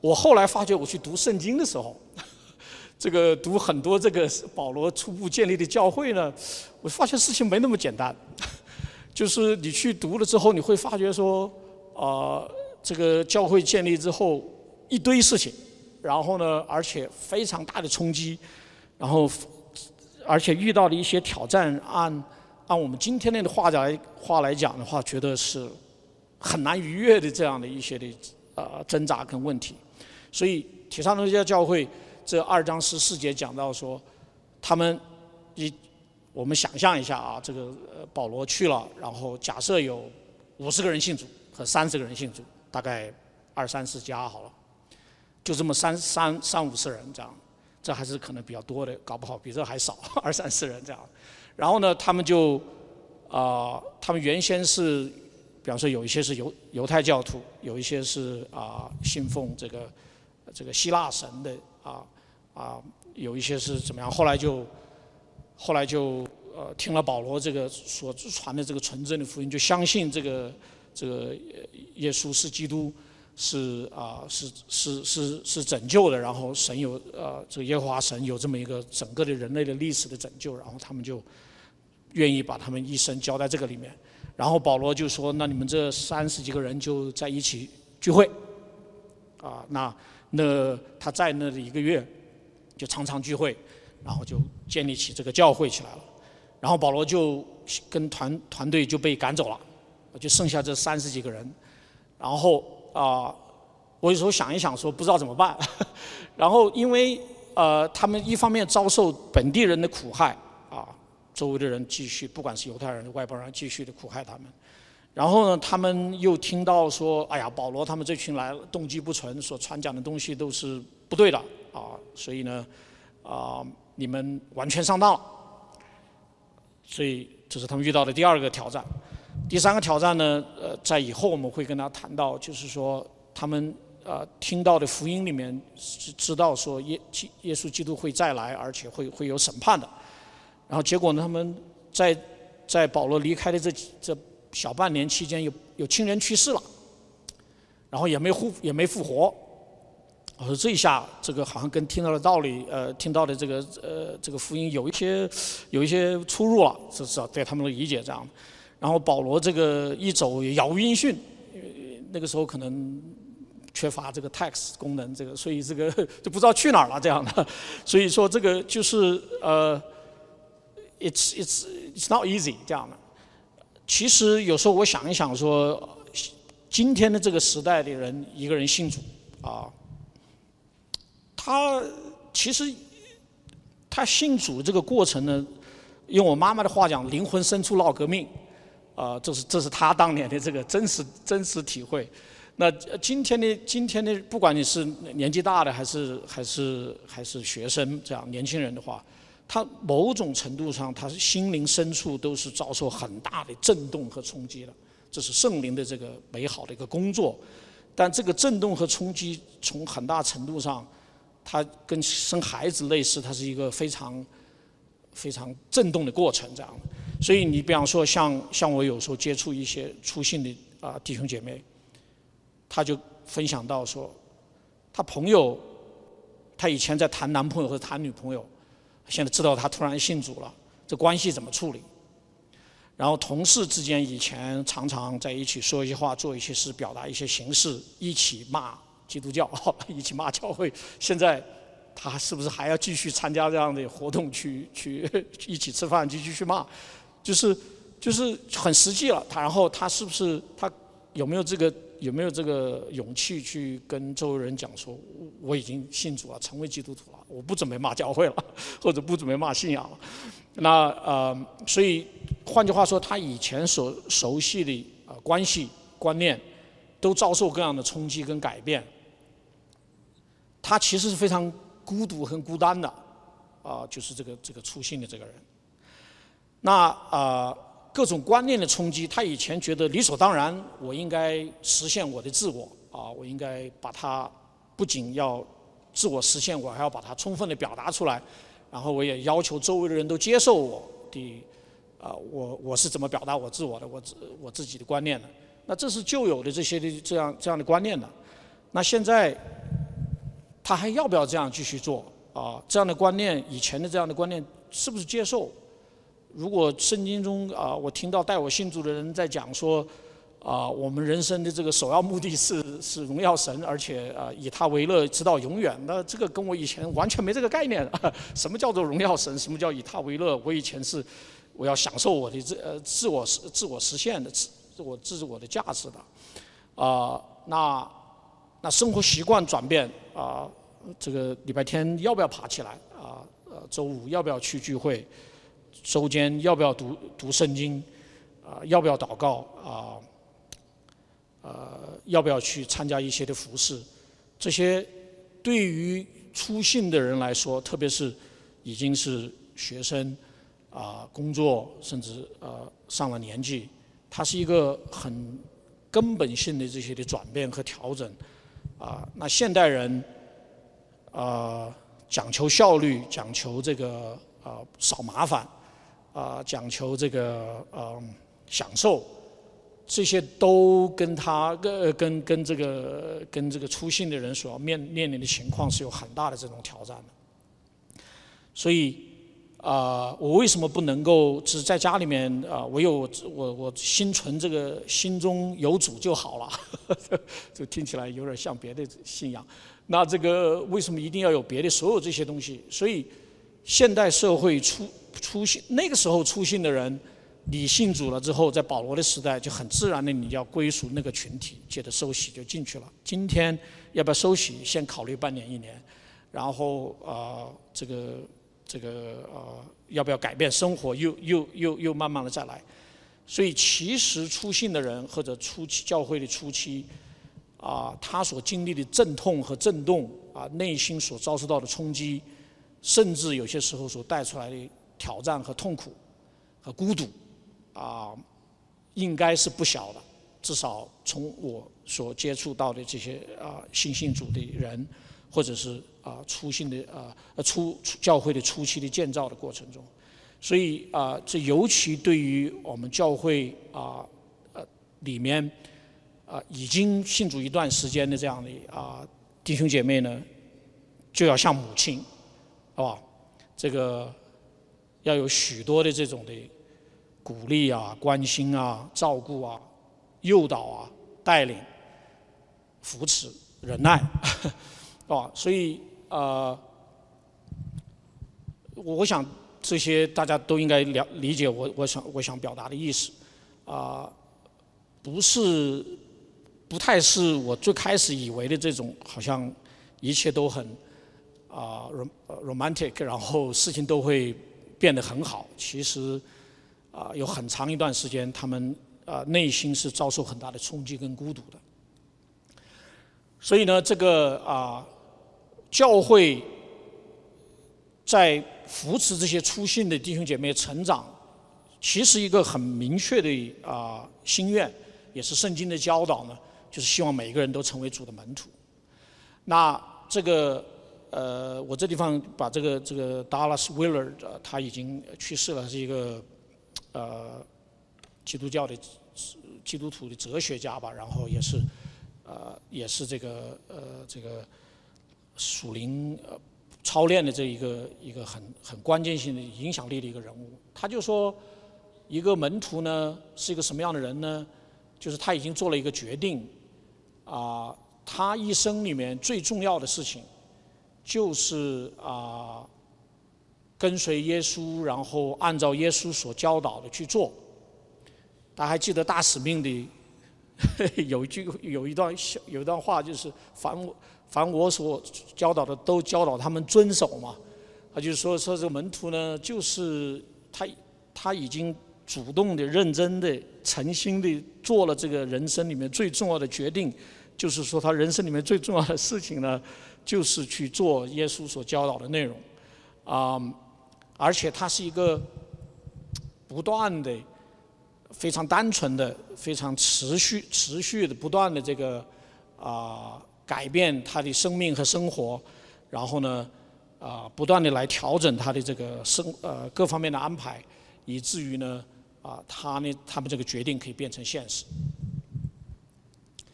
[SPEAKER 1] 我后来发觉，我去读圣经的时候，这个读很多这个保罗初步建立的教会呢，我发现事情没那么简单。就是你去读了之后，你会发觉说，啊，这个教会建立之后一堆事情，然后呢，而且非常大的冲击，然后而且遇到的一些挑战按。按我们今天的话来话来讲的话，觉得是很难逾越的这样的一些的呃挣扎跟问题。所以铁上罗家教会这二章十四节讲到说，他们一我们想象一下啊，这个保罗去了，然后假设有五十个人信主和三十个人信主，大概二三十家好了，就这么三三三五十人这样，这还是可能比较多的，搞不好比这还少 二三十人这样。然后呢，他们就啊，他们原先是比方说有一些是犹犹太教徒，有一些是啊信奉这个这个希腊神的啊啊，有一些是怎么样？后来就后来就呃听了保罗这个所传的这个纯正的福音，就相信这个这个耶稣是基督。是啊，是是是是拯救的，然后神有呃，这个耶和华神有这么一个整个的人类的历史的拯救，然后他们就愿意把他们一生交在这个里面。然后保罗就说：“那你们这三十几个人就在一起聚会，啊，那那他在那里一个月，就常常聚会，然后就建立起这个教会起来了。然后保罗就跟团团队就被赶走了，就剩下这三十几个人，然后。”啊，我有时候想一想，说不知道怎么办。然后因为呃，他们一方面遭受本地人的苦害，啊，周围的人继续，不管是犹太人、外邦人，继续的苦害他们。然后呢，他们又听到说，哎呀，保罗他们这群来动机不纯，所传讲的东西都是不对的，啊，所以呢，啊，你们完全上当了。所以这是他们遇到的第二个挑战。第三个挑战呢，呃，在以后我们会跟他谈到，就是说他们呃听到的福音里面知知道说耶基耶稣基督会再来，而且会会有审判的。然后结果呢，他们在在保罗离开的这这小半年期间，有有亲人去世了，然后也没复也没复活。我说这一下，这个好像跟听到的道理，呃，听到的这个呃这个福音有一些有一些出入了，至少对他们的理解这样。然后保罗这个一走杳无音讯，那个时候可能缺乏这个 text 功能，这个所以这个 就不知道去哪儿了这样的。所以说这个就是呃，it's it's it's not easy 这样的。其实有时候我想一想说，今天的这个时代的人，一个人信主啊，他其实他信主这个过程呢，用我妈妈的话讲，灵魂深处闹革命。啊，这是这是他当年的这个真实真实体会。那今天的今天的，不管你是年纪大的还是还是还是学生这样年轻人的话，他某种程度上，他是心灵深处都是遭受很大的震动和冲击的。这是圣灵的这个美好的一个工作。但这个震动和冲击，从很大程度上，它跟生孩子类似，它是一个非常非常震动的过程，这样。所以你比方说，像像我有时候接触一些出信的啊弟兄姐妹，他就分享到说，他朋友，他以前在谈男朋友或者谈女朋友，现在知道他突然信主了，这关系怎么处理？然后同事之间以前常常在一起说一些话、做一些事、表达一些形式，一起骂基督教，一起骂教会，现在。他是不是还要继续参加这样的活动去去一起吃饭，继续去骂，就是就是很实际了。他然后他是不是他有没有这个有没有这个勇气去跟周围人讲说，我已经信主了，成为基督徒了，我不准备骂教会了，或者不准备骂信仰了。那呃，所以换句话说，他以前所熟悉的啊关系观念，都遭受各样的冲击跟改变。他其实是非常。孤独和孤单的，啊，就是这个这个出信的这个人。那啊，各种观念的冲击，他以前觉得理所当然，我应该实现我的自我，啊，我应该把它不仅要自我实现，我还要把它充分的表达出来，然后我也要求周围的人都接受我的，啊，我我是怎么表达我自我的，我自我自己的观念的。那这是旧有的这些的这样这样的观念的。那现在。他还要不要这样继续做啊？这样的观念，以前的这样的观念是不是接受？如果圣经中啊，我听到带我信主的人在讲说，啊，我们人生的这个首要目的是是荣耀神，而且啊以他为乐直到永远。那这个跟我以前完全没这个概念。什么叫做荣耀神？什么叫以他为乐？我以前是我要享受我的自呃自我实自我实现的自我自我的价值的。啊，那。那生活习惯转变啊，这个礼拜天要不要爬起来啊？呃，周五要不要去聚会？周间要不要读读圣经？啊，要不要祷告？啊，呃，要不要去参加一些的服饰？这些对于出信的人来说，特别是已经是学生啊，工作甚至呃上了年纪，它是一个很根本性的这些的转变和调整。啊，那现代人，呃，讲求效率，讲求这个啊少麻烦，啊讲求这个呃享受，这些都跟他跟跟这个跟这个出信的人所要面面临的情况是有很大的这种挑战的，所以。啊，我为什么不能够只在家里面啊？我有我我心存这个心中有主就好了，这听起来有点像别的信仰。那这个为什么一定要有别的所有这些东西？所以现代社会出出信那个时候出信的人，你信主了之后，在保罗的时代就很自然的你要归属那个群体，接着受洗就进去了。今天要不要受洗？先考虑半年一年，然后啊这个。这个呃，要不要改变生活？又又又又慢慢的再来。所以其实出信的人或者初期教会的初期，啊，他所经历的阵痛和震动，啊，内心所遭受到的冲击，甚至有些时候所带出来的挑战和痛苦和孤独，啊，应该是不小的。至少从我所接触到的这些啊新信主的人。或者是啊初信的啊呃初教会的初期的建造的过程中，所以啊这尤其对于我们教会啊呃里面啊已经信主一段时间的这样的啊弟兄姐妹呢，就要像母亲，是吧？这个要有许多的这种的鼓励啊、关心啊、照顾啊、诱导啊、带领、扶持、忍耐。啊，所以呃，我想这些大家都应该了理解我我想我想表达的意思，啊，不是不太是我最开始以为的这种，好像一切都很啊 romantic，然后事情都会变得很好。其实啊，有很长一段时间，他们啊内心是遭受很大的冲击跟孤独的。所以呢，这个啊。教会在扶持这些初信的弟兄姐妹成长，其实一个很明确的啊心愿，也是圣经的教导呢，就是希望每一个人都成为主的门徒。那这个呃，我这地方把这个这个 Dallas Willard 他已经去世了，是一个呃基督教的基督徒的哲学家吧，然后也是呃也是这个呃这个。属灵呃操练的这一个一个很很关键性的影响力的一个人物，他就说，一个门徒呢是一个什么样的人呢？就是他已经做了一个决定，啊，他一生里面最重要的事情，就是啊，跟随耶稣，然后按照耶稣所教导的去做。大家还记得大使命的 有一句有一段有一段话，就是凡我。凡我所教导的，都教导他们遵守嘛。他就是说，说这个门徒呢，就是他他已经主动的、认真的、诚心的做了这个人生里面最重要的决定，就是说他人生里面最重要的事情呢，就是去做耶稣所教导的内容。啊，而且他是一个不断的、非常单纯的、非常持续、持续的、不断的这个啊。改变他的生命和生活，然后呢，啊，不断的来调整他的这个生呃各方面的安排，以至于呢，啊，他呢他们这个决定可以变成现实。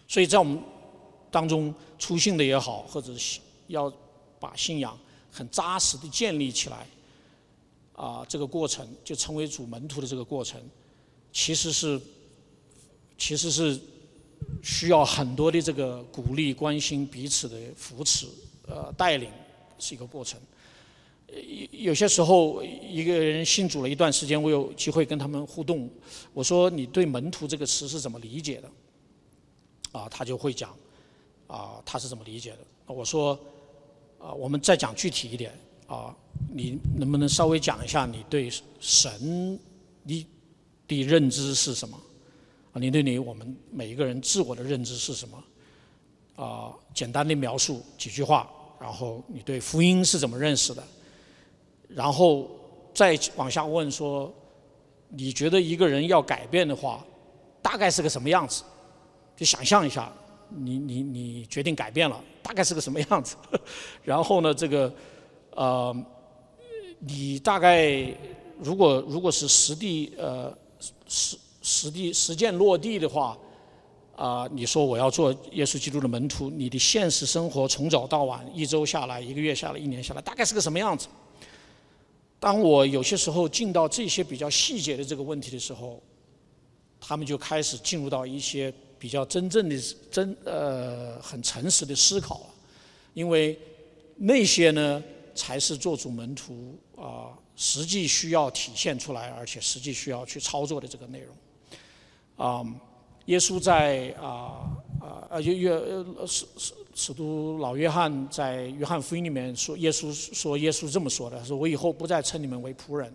[SPEAKER 1] 所以在我们当中，出信的也好，或者要把信仰很扎实的建立起来，啊，这个过程就成为主门徒的这个过程，其实是，其实是。需要很多的这个鼓励、关心、彼此的扶持、呃带领，是一个过程。有有些时候，一个人信主了一段时间，我有机会跟他们互动。我说：“你对‘门徒’这个词是怎么理解的？”啊，他就会讲，啊，他是怎么理解的？我说：“啊，我们再讲具体一点，啊，你能不能稍微讲一下你对神你的认知是什么？”啊，你对你我们每一个人自我的认知是什么？啊，简单的描述几句话，然后你对福音是怎么认识的？然后再往下问说，你觉得一个人要改变的话，大概是个什么样子？就想象一下，你你你决定改变了，大概是个什么样子？然后呢，这个呃，你大概如果如果是实地呃实实地实践落地的话，啊，你说我要做耶稣基督的门徒，你的现实生活从早到晚，一周下来，一个月下来，一年下来，大概是个什么样子？当我有些时候进到这些比较细节的这个问题的时候，他们就开始进入到一些比较真正的真呃很诚实的思考了，因为那些呢才是做主门徒啊实际需要体现出来，而且实际需要去操作的这个内容。啊，耶稣在啊啊啊约约使使使徒老约翰在约翰福音里面说，耶稣说耶稣这么说的，说我以后不再称你们为仆人，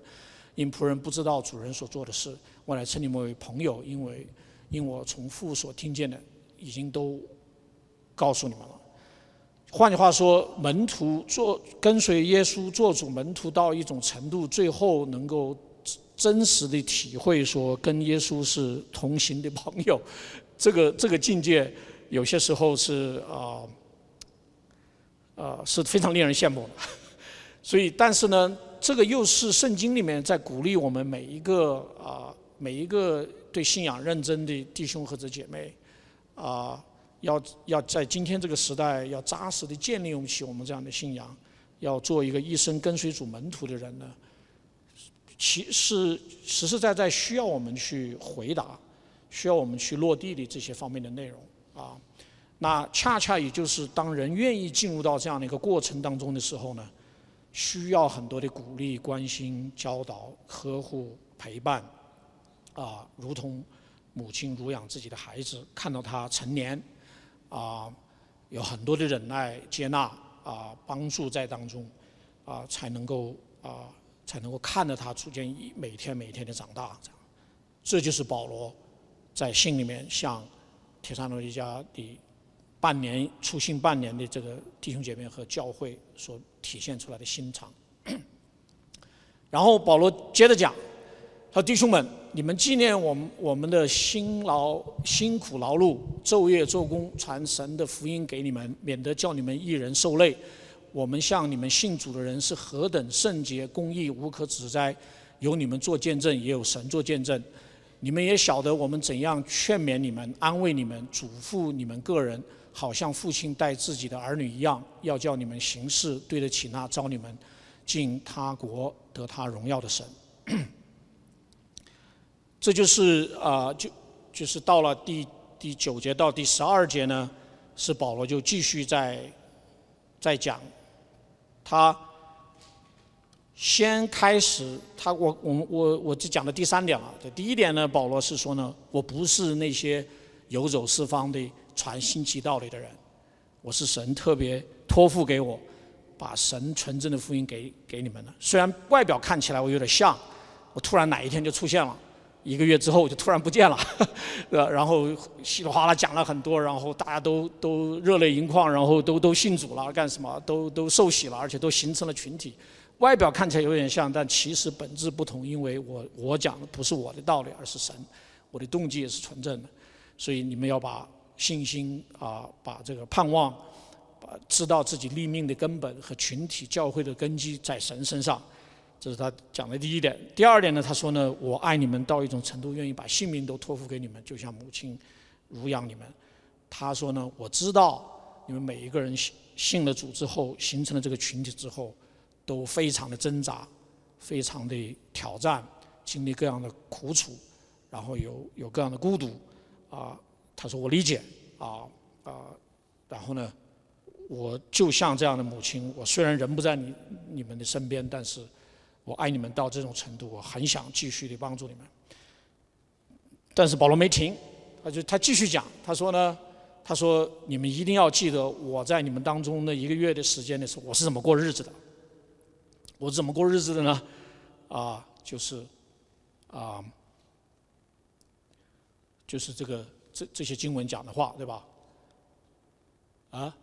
[SPEAKER 1] 因仆人不知道主人所做的事，我来称你们为朋友，因为因我从父所听见的已经都告诉你们了。换句话说，门徒做跟随耶稣做主门徒到一种程度，最后能够真实的体会说跟耶稣是同行的朋友，这个这个境界。有些时候是啊，呃是非常令人羡慕的，所以但是呢，这个又是圣经里面在鼓励我们每一个啊每一个对信仰认真的弟兄或者姐妹啊，要要在今天这个时代要扎实的建立起我们这样的信仰，要做一个一生跟随主门徒的人呢，其实实实在在需要我们去回答，需要我们去落地的这些方面的内容。啊，那恰恰也就是当人愿意进入到这样的一个过程当中的时候呢，需要很多的鼓励、关心、教导、呵护、陪伴，啊，如同母亲乳养自己的孩子，看到他成年，啊，有很多的忍耐、接纳，啊，帮助在当中，啊，才能够啊，才能够看着他逐渐一每天每天的长大，这，就是保罗在信里面向。铁山罗一家的半年出信半年的这个弟兄姐妹和教会所体现出来的心肠。然后保罗接着讲，他说：“弟兄们，你们纪念我们我们的辛劳辛苦劳碌，昼夜做工，传神的福音给你们，免得叫你们一人受累。我们向你们信主的人是何等圣洁、公义、无可指摘，有你们做见证，也有神做见证。”你们也晓得我们怎样劝勉你们、安慰你们、嘱咐你们个人，好像父亲待自己的儿女一样，要叫你们行事对得起那招你们进他国得他荣耀的神。这就是啊，就就是到了第第九节到第十二节呢，是保罗就继续在在讲他。先开始，他我我我我就讲的第三点了。这第一点呢，保罗是说呢，我不是那些游走四方的传新奇道理的人，我是神特别托付给我，把神纯正的福音给给你们的。虽然外表看起来我有点像，我突然哪一天就出现了，一个月之后我就突然不见了，呃，然后稀里哗啦讲了很多，然后大家都都热泪盈眶，然后都都信主了，干什么都都受洗了，而且都形成了群体。外表看起来有点像，但其实本质不同。因为我我讲的不是我的道理，而是神，我的动机也是纯正的。所以你们要把信心啊，把这个盼望，把知道自己立命的根本和群体教会的根基在神身上。这是他讲的第一点。第二点呢，他说呢，我爱你们到一种程度，愿意把性命都托付给你们，就像母亲乳养你们。他说呢，我知道你们每一个人信信了主之后，形成了这个群体之后。都非常的挣扎，非常的挑战，经历各样的苦楚，然后有有各样的孤独，啊，他说我理解，啊啊，然后呢，我就像这样的母亲，我虽然人不在你你们的身边，但是我爱你们到这种程度，我很想继续的帮助你们。但是保罗没停，他就他继续讲，他说呢，他说你们一定要记得我在你们当中那一个月的时间的时候，我是怎么过日子的。我是怎么过日子的呢？啊，就是啊，就是这个这这些经文讲的话，对吧？啊，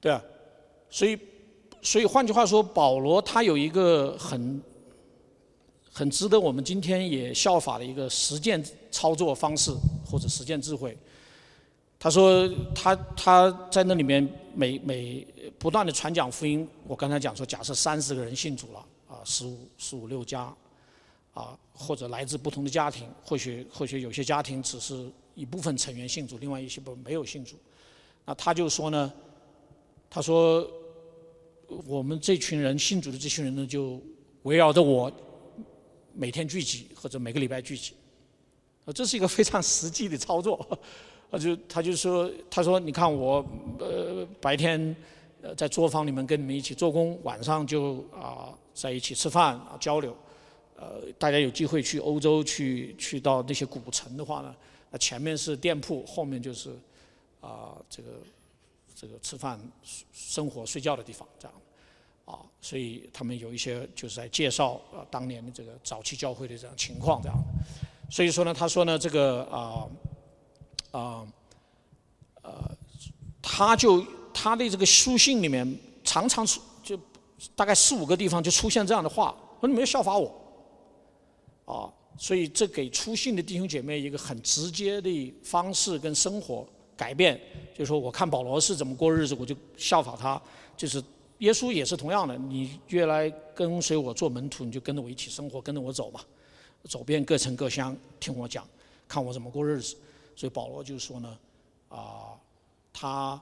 [SPEAKER 1] 对啊，所以所以换句话说，保罗他有一个很很值得我们今天也效法的一个实践操作方式或者实践智慧，他说他他在那里面每每不断的传讲福音。我刚才讲说，假设三十个人信主了，啊，十五十五六家，啊，或者来自不同的家庭，或许或许有些家庭只是一部分成员信主，另外一些不没有信主。那他就说呢，他说我们这群人信主的这群人呢，就围绕着我每天聚集或者每个礼拜聚集。啊，这是一个非常实际的操作。他就他就说，他说你看我呃白天在作坊里面跟你们一起做工，晚上就啊在一起吃饭啊交流，呃大家有机会去欧洲去去到那些古城的话呢，那前面是店铺，后面就是啊这个这个吃饭、生活、睡觉的地方这样，啊所以他们有一些就是在介绍啊当年的这个早期教会的这样情况这样，所以说呢他说呢这个啊。啊，呃，他就他的这个书信里面常常出就大概四五个地方就出现这样的话，说你们要效法我，啊，所以这给出信的弟兄姐妹一个很直接的方式跟生活改变，就是说我看保罗是怎么过日子，我就效法他，就是耶稣也是同样的，你越来跟随我做门徒，你就跟着我一起生活，跟着我走吧，走遍各城各乡，听我讲，看我怎么过日子。所以保罗就说呢，啊，他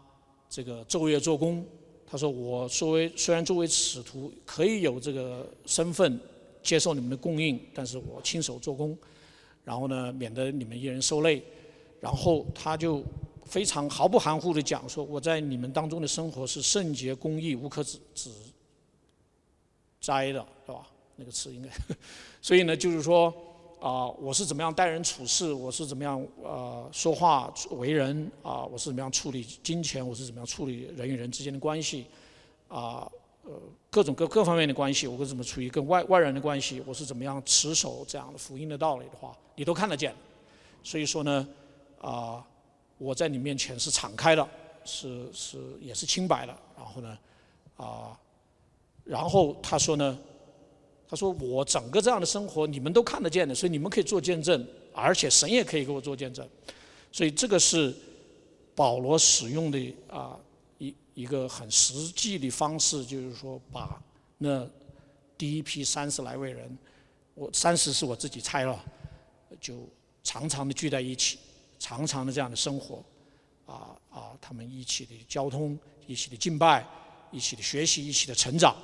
[SPEAKER 1] 这个昼夜做工，他说我作为虽然作为使徒可以有这个身份接受你们的供应，但是我亲手做工，然后呢，免得你们一人受累，然后他就非常毫不含糊的讲说，我在你们当中的生活是圣洁公义无可指指摘的，是吧？那个词应该，所以呢，就是说。啊，我是怎么样待人处事？我是怎么样呃说话为人？啊，我是怎么样处理金钱？我是怎么样处理人与人之间的关系？啊，呃，各种各各方面的关系，我是怎么处于跟外外人的关系？我是怎么样持守这样的福音的道理的话，你都看得见。所以说呢，啊，我在你面前是敞开的，是是也是清白的。然后呢，啊，然后他说呢。他说：“我整个这样的生活，你们都看得见的，所以你们可以做见证，而且神也可以给我做见证。所以这个是保罗使用的啊一一个很实际的方式，就是说把那第一批三十来位人，我三十是我自己猜了，就常常的聚在一起，常常的这样的生活，啊啊，他们一起的交通，一起的敬拜，一起的学习，一起的成长。”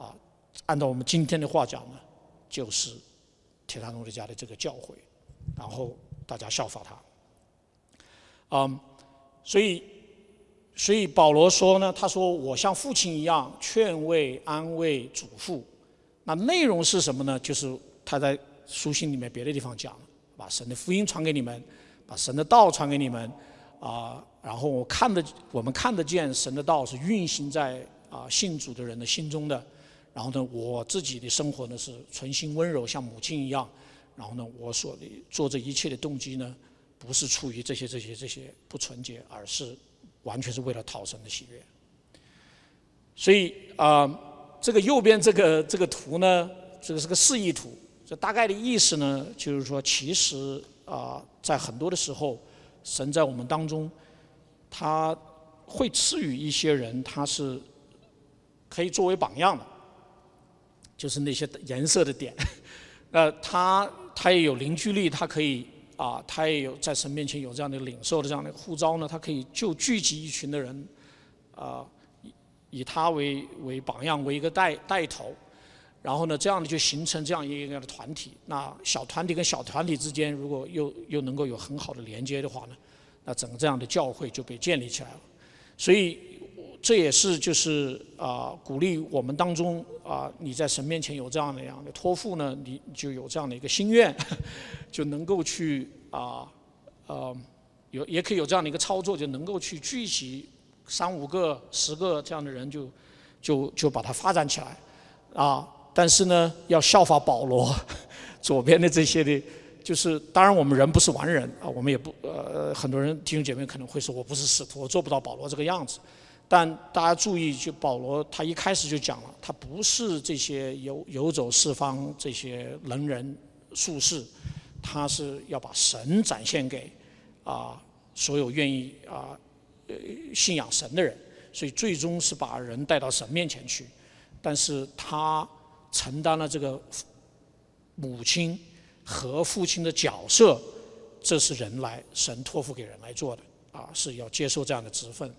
[SPEAKER 1] 啊按照我们今天的话讲呢，就是铁塔努利家的这个教诲，然后大家效法他。嗯，所以，所以保罗说呢，他说我像父亲一样劝慰、安慰、嘱咐。那内容是什么呢？就是他在书信里面别的地方讲，把神的福音传给你们，把神的道传给你们，啊，然后我看得我们看得见神的道是运行在啊信主的人的心中的。然后呢，我自己的生活呢是存心温柔，像母亲一样。然后呢，我所做这一切的动机呢，不是出于这些这些这些不纯洁，而是完全是为了讨神的喜悦。所以啊，这个右边这个这个图呢，这个是个示意图。这大概的意思呢，就是说，其实啊，在很多的时候，神在我们当中，他会赐予一些人，他是可以作为榜样的。就是那些颜色的点，呃，他他也有凝聚力，他可以啊，他也有在神面前有这样的领受的这样的呼召呢，他可以就聚集一群的人，啊，以以他为为榜样，为一个带带头，然后呢，这样的就形成这样一个的团体。那小团体跟小团体之间，如果又又能够有很好的连接的话呢，那整个这样的教会就被建立起来了。所以。这也是就是啊，鼓励我们当中啊，你在神面前有这样的样的托付呢，你就有这样的一个心愿，就能够去啊，呃，有也可以有这样的一个操作，就能够去聚集三五个、十个这样的人，就就就把它发展起来啊。但是呢，要效法保罗 左边的这些的，就是当然我们人不是完人啊，我们也不呃，很多人弟兄姐妹可能会说我不是使徒，我做不到保罗这个样子。但大家注意，就保罗他一开始就讲了，他不是这些游游走四方这些能人术士，他是要把神展现给啊所有愿意啊呃信仰神的人，所以最终是把人带到神面前去。但是他承担了这个母亲和父亲的角色，这是人来神托付给人来做的啊，是要接受这样的职分。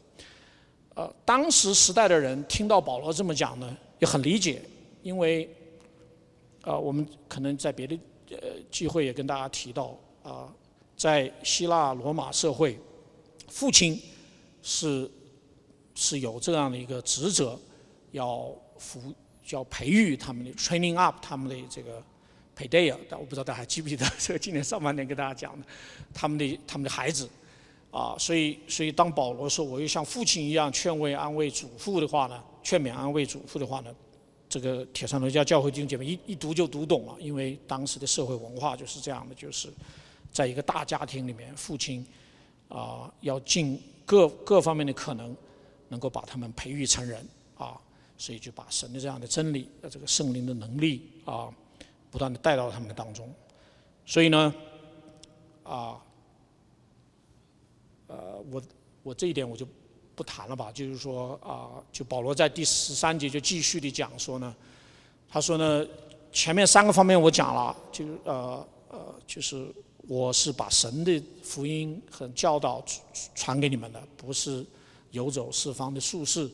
[SPEAKER 1] 呃，当时时代的人听到保罗这么讲呢，也很理解，因为啊，我们可能在别的呃机会也跟大家提到啊，在希腊罗马社会，父亲是是有这样的一个职责，要服叫培育他们的 training up 他们的这个 p a d a y 但我不知道大家还记不记得这个今年上半年跟大家讲的，他们的他们的孩子。啊，所以，所以当保罗说我又像父亲一样劝慰、安慰、祖父的话呢，劝勉、安慰、祖父的话呢，这个铁山罗家教会弟兄姐妹一一读就读懂了，因为当时的社会文化就是这样的，就是在一个大家庭里面，父亲啊要尽各各方面的可能，能够把他们培育成人啊，所以就把神的这样的真理、呃这个圣灵的能力啊，不断的带到他们当中，所以呢，啊。呃，我我这一点我就不谈了吧。就是说啊，就保罗在第十三节就继续的讲说呢，他说呢，前面三个方面我讲了，就呃呃，就是我是把神的福音和教导传给你们的，不是游走四方的术士。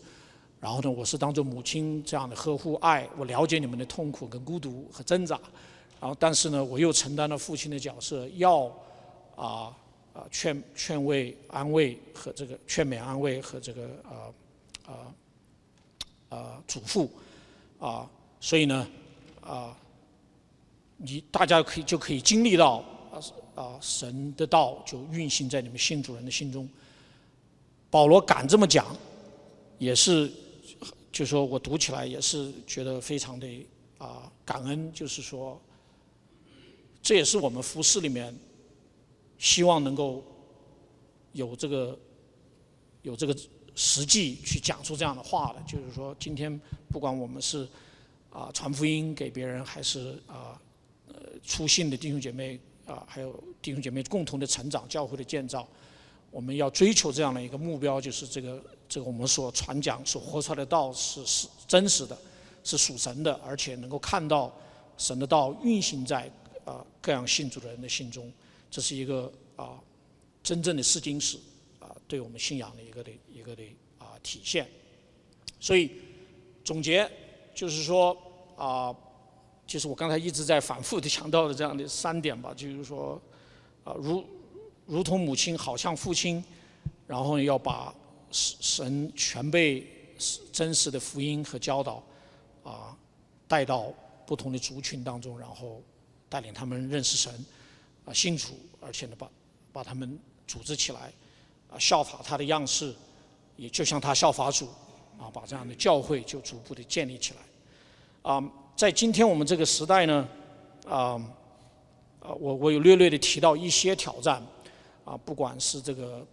[SPEAKER 1] 然后呢，我是当做母亲这样的呵护爱，我了解你们的痛苦跟孤独和挣扎。然后，但是呢，我又承担了父亲的角色，要啊。啊，劝劝慰、安慰和这个劝勉、安慰和这个啊啊啊嘱咐啊，所以呢啊，你大家可以就可以经历到啊啊神的道就运行在你们信主人的心中。保罗敢这么讲，也是就说我读起来也是觉得非常的啊感恩，就是说这也是我们服饰里面。希望能够有这个有这个实际去讲出这样的话的，就是说，今天不管我们是啊传福音给别人，还是啊呃出信的弟兄姐妹啊，还有弟兄姐妹共同的成长、教会的建造，我们要追求这样的一个目标，就是这个这个我们所传讲、所活出来的道是是真实的，是属神的，而且能够看到神的道运行在啊各样信主的人的心中。这是一个啊，真正的试金石啊，对我们信仰的一个的一个的啊体现。所以总结就是说啊，就是我刚才一直在反复的强调的这样的三点吧，就是说啊，如如同母亲，好像父亲，然后要把神全被真实的福音和教导啊带到不同的族群当中，然后带领他们认识神。啊，信主，而且呢，把把他们组织起来，啊，效法他的样式，也就像他效法主，啊，把这样的教会就逐步的建立起来。啊，在今天我们这个时代呢，啊，啊，我我有略略的提到一些挑战，啊，不管是这个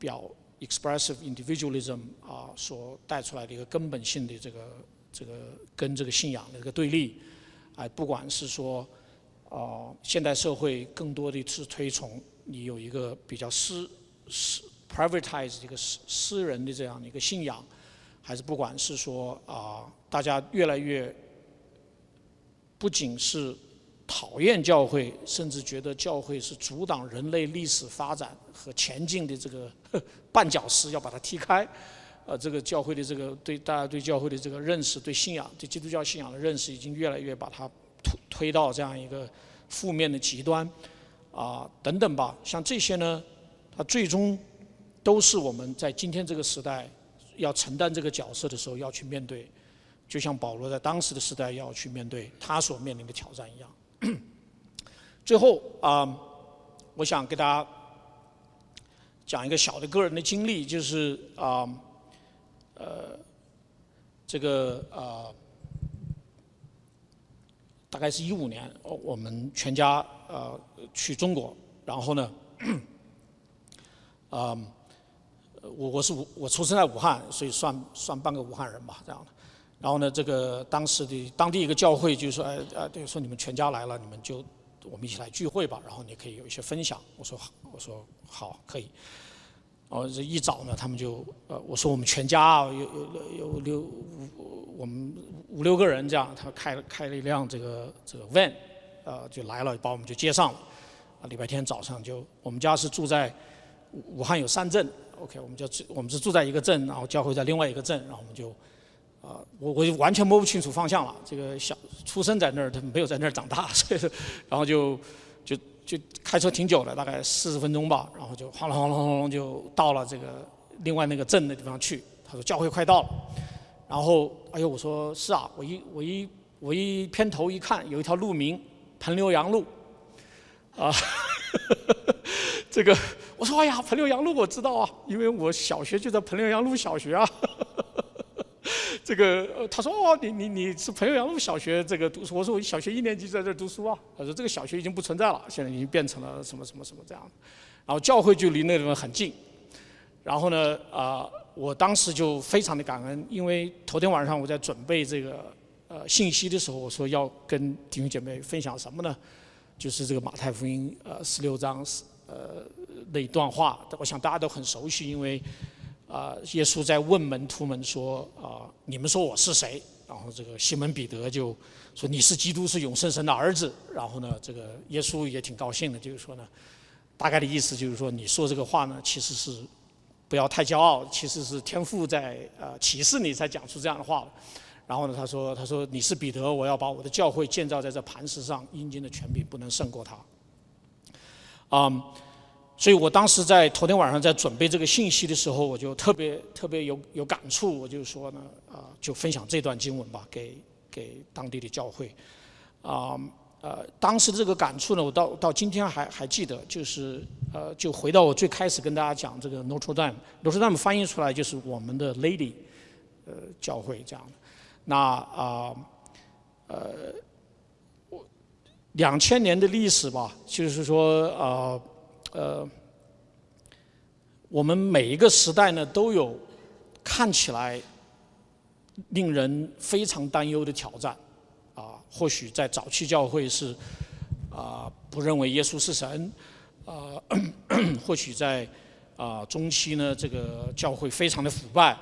[SPEAKER 1] 表 expressive individualism 啊所带出来的一个根本性的这个这个跟这个信仰的一个对立，哎，不管是说。啊，现代社会更多的是推崇你有一个比较私私 privatize 一个私私人的这样的一个信仰，还是不管是说啊，大家越来越不仅是讨厌教会，甚至觉得教会是阻挡人类历史发展和前进的这个绊脚石，要把它踢开。呃，这个教会的这个对大家对教会的这个认识，对信仰对基督教信仰的认识，已经越来越把它。推推到这样一个负面的极端，啊等等吧，像这些呢，它最终都是我们在今天这个时代要承担这个角色的时候要去面对，就像保罗在当时的时代要去面对他所面临的挑战一样。最后啊，我想给大家讲一个小的个人的经历，就是啊，呃，这个啊。大概是一五年，我们全家呃去中国，然后呢，啊，我我是武我出生在武汉，所以算算半个武汉人吧这样的。然后呢，这个当时的当地一个教会就说，哎啊，对，说你们全家来了，你们就我们一起来聚会吧，然后你可以有一些分享。我说好，我说好，可以。哦，这一早呢，他们就呃，我说我们全家有有有六五，我们五六个人这样，他开了开了一辆这个这个 van，呃，就来了，把我们就接上了。啊，礼拜天早上就我们家是住在武汉有三镇，OK，我们就我们是住在一个镇，然后教会在另外一个镇，然后我们就啊，我我就完全摸不清楚方向了。这个小出生在那儿，他没有在那儿长大，所以然后就。就就开车挺久的，大概四十分钟吧，然后就哗啦哗啦哗啦就到了这个另外那个镇的地方去。他说教会快到了，然后哎呦我说是啊，我一我一我一偏头一看，有一条路名彭刘杨路，啊，这个我说哎呀彭刘杨路我知道啊，因为我小学就在彭刘杨路小学啊。这个他说哦，你你你是朋友杨路小学这个读书，我说我小学一年级在这读书啊。他说这个小学已经不存在了，现在已经变成了什么什么什么这样。然后教会就离那地方很近。然后呢啊，我当时就非常的感恩，因为头天晚上我在准备这个呃信息的时候，我说要跟弟兄姐妹分享什么呢？就是这个马太福音呃十六章呃那一段话，我想大家都很熟悉，因为。啊，耶稣在问门徒们说：“啊，你们说我是谁？”然后这个西门彼得就说：“你是基督，是永生神的儿子。”然后呢，这个耶稣也挺高兴的，就是说呢，大概的意思就是说，你说这个话呢，其实是不要太骄傲，其实是天父在呃启示你才讲出这样的话。然后呢，他说：“他说你是彼得，我要把我的教会建造在这磐石上，阴间的权柄不能胜过他。”啊。所以我当时在头天晚上在准备这个信息的时候，我就特别特别有有感触，我就说呢，啊，就分享这段经文吧，给给当地的教会，啊呃，当时这个感触呢，我到到今天还还记得，就是呃，就回到我最开始跟大家讲这个 Notre Dame，Notre Dame 翻译出来就是我们的 Lady，呃，教会这样的。那啊呃，我两千年的历史吧，就是说啊。呃，我们每一个时代呢，都有看起来令人非常担忧的挑战。啊，或许在早期教会是啊不认为耶稣是神，啊，或许在啊中期呢，这个教会非常的腐败。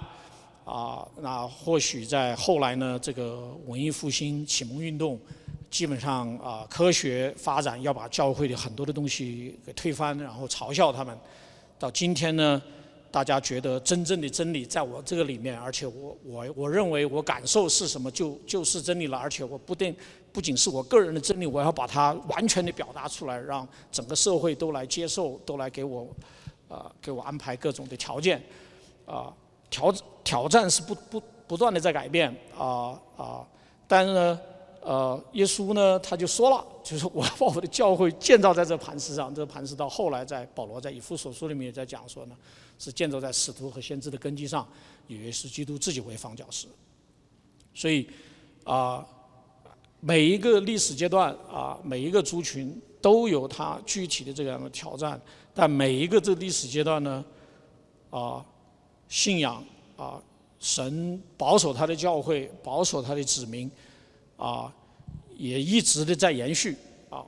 [SPEAKER 1] 啊，那或许在后来呢，这个文艺复兴、启蒙运动。基本上啊，科学发展要把教会的很多的东西给推翻，然后嘲笑他们。到今天呢，大家觉得真正的真理在我这个里面，而且我我我认为我感受是什么就 就是真理了，而且我不定不仅是我个人的真理，我要把它完全的表达出来，让整个社会都来接受，都来给我啊给我安排各种的条件啊挑挑战是不不不断的在改变啊啊，但是呢。呃，耶稣呢，他就说了，就是我要把我的教会建造在这磐石上。这个磐石到后来，在保罗在以弗所书里面也在讲说呢，是建造在使徒和先知的根基上，以为是基督自己为方教师。所以啊，每一个历史阶段啊，每一个族群都有它具体的这样的挑战，但每一个这历史阶段呢，啊，信仰啊，神保守他的教会，保守他的子民。啊，也一直的在延续啊，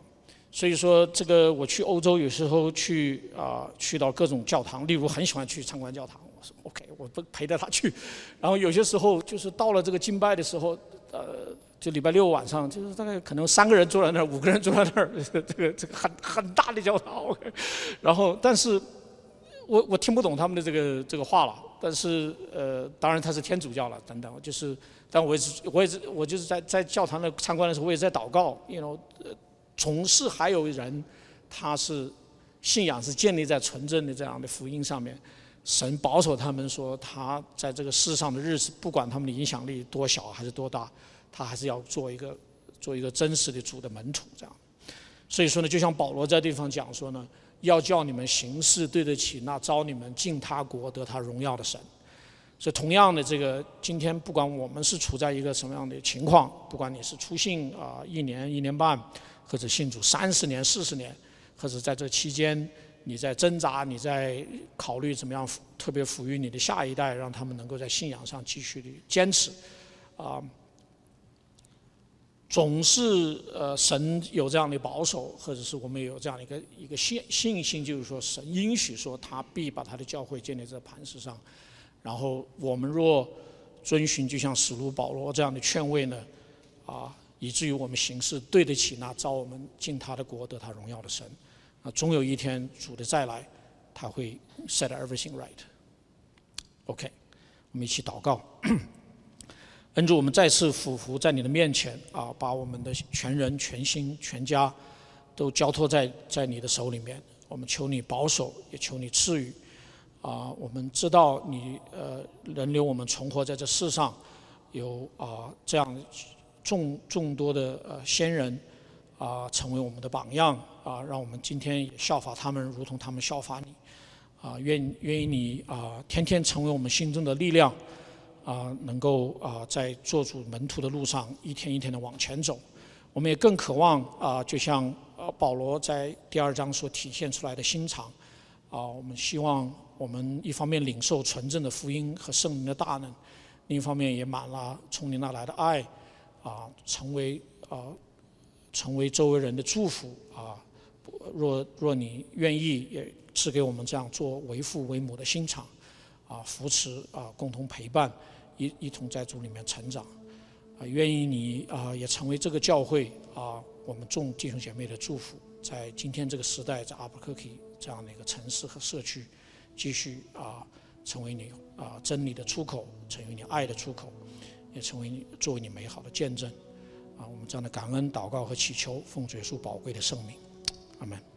[SPEAKER 1] 所以说这个我去欧洲有时候去啊，去到各种教堂，例如很喜欢去参观教堂，我说 OK，我不陪着他去，然后有些时候就是到了这个敬拜的时候，呃，就礼拜六晚上，就是大概可能三个人坐在那儿，五个人坐在那儿，这个这个很很大的教堂，然后但是我我听不懂他们的这个这个话了，但是呃，当然他是天主教了等等，就是。但我也是，我也是，我就是在在教堂的参观的时候，我也在祷告。因为从事还有人，他是信仰是建立在纯正的这样的福音上面。神保守他们说，他在这个世上的日子，不管他们的影响力多小还是多大，他还是要做一个做一个真实的主的门徒这样。所以说呢，就像保罗在地方讲说呢，要叫你们行事对得起那招你们进他国得他荣耀的神。所以，同样的，这个今天不管我们是处在一个什么样的情况，不管你是出信啊一年、一年半，或者信主三十年、四十年，或者在这期间你在挣扎、你在考虑怎么样特别抚育你的下一代，让他们能够在信仰上继续的坚持，啊，总是呃，神有这样的保守，或者是我们有这样的一个一个信信心，就是说神允许说他必把他的教会建立在磐石上，然后我们若遵循，就像使徒保罗这样的劝慰呢，啊，以至于我们行事对得起那招我们进他的国得他荣耀的神，啊，终有一天主的再来，他会 set everything right。OK，我们一起祷告。恩主，我们再次俯伏在你的面前啊，把我们的全人、全心、全家都交托在在你的手里面。我们求你保守，也求你赐予啊。我们知道你呃，能留我们存活在这世上，有啊这样众众多的呃先人啊，成为我们的榜样啊，让我们今天也效法他们，如同他们效法你啊。愿愿意你啊，天天成为我们心中的力量。啊，能够啊，在做主门徒的路上一天一天的往前走，我们也更渴望啊，就像啊保罗在第二章所体现出来的心肠，啊，我们希望我们一方面领受纯正的福音和圣灵的大能，另一方面也满了从你那来的爱，啊，成为啊，成为周围人的祝福啊，若若你愿意，也赐给我们这样做为父为母的心肠。啊，扶持啊，共同陪伴，一一同在主里面成长，啊，愿意你啊也成为这个教会啊，我们众弟兄姐妹的祝福，在今天这个时代，在阿布克基这样的一个城市和社区，继续啊成为你啊真理的出口，成为你爱的出口，也成为你作为你美好的见证，啊，我们这样的感恩祷告和祈求，奉主耶稣宝贵的圣名，阿门。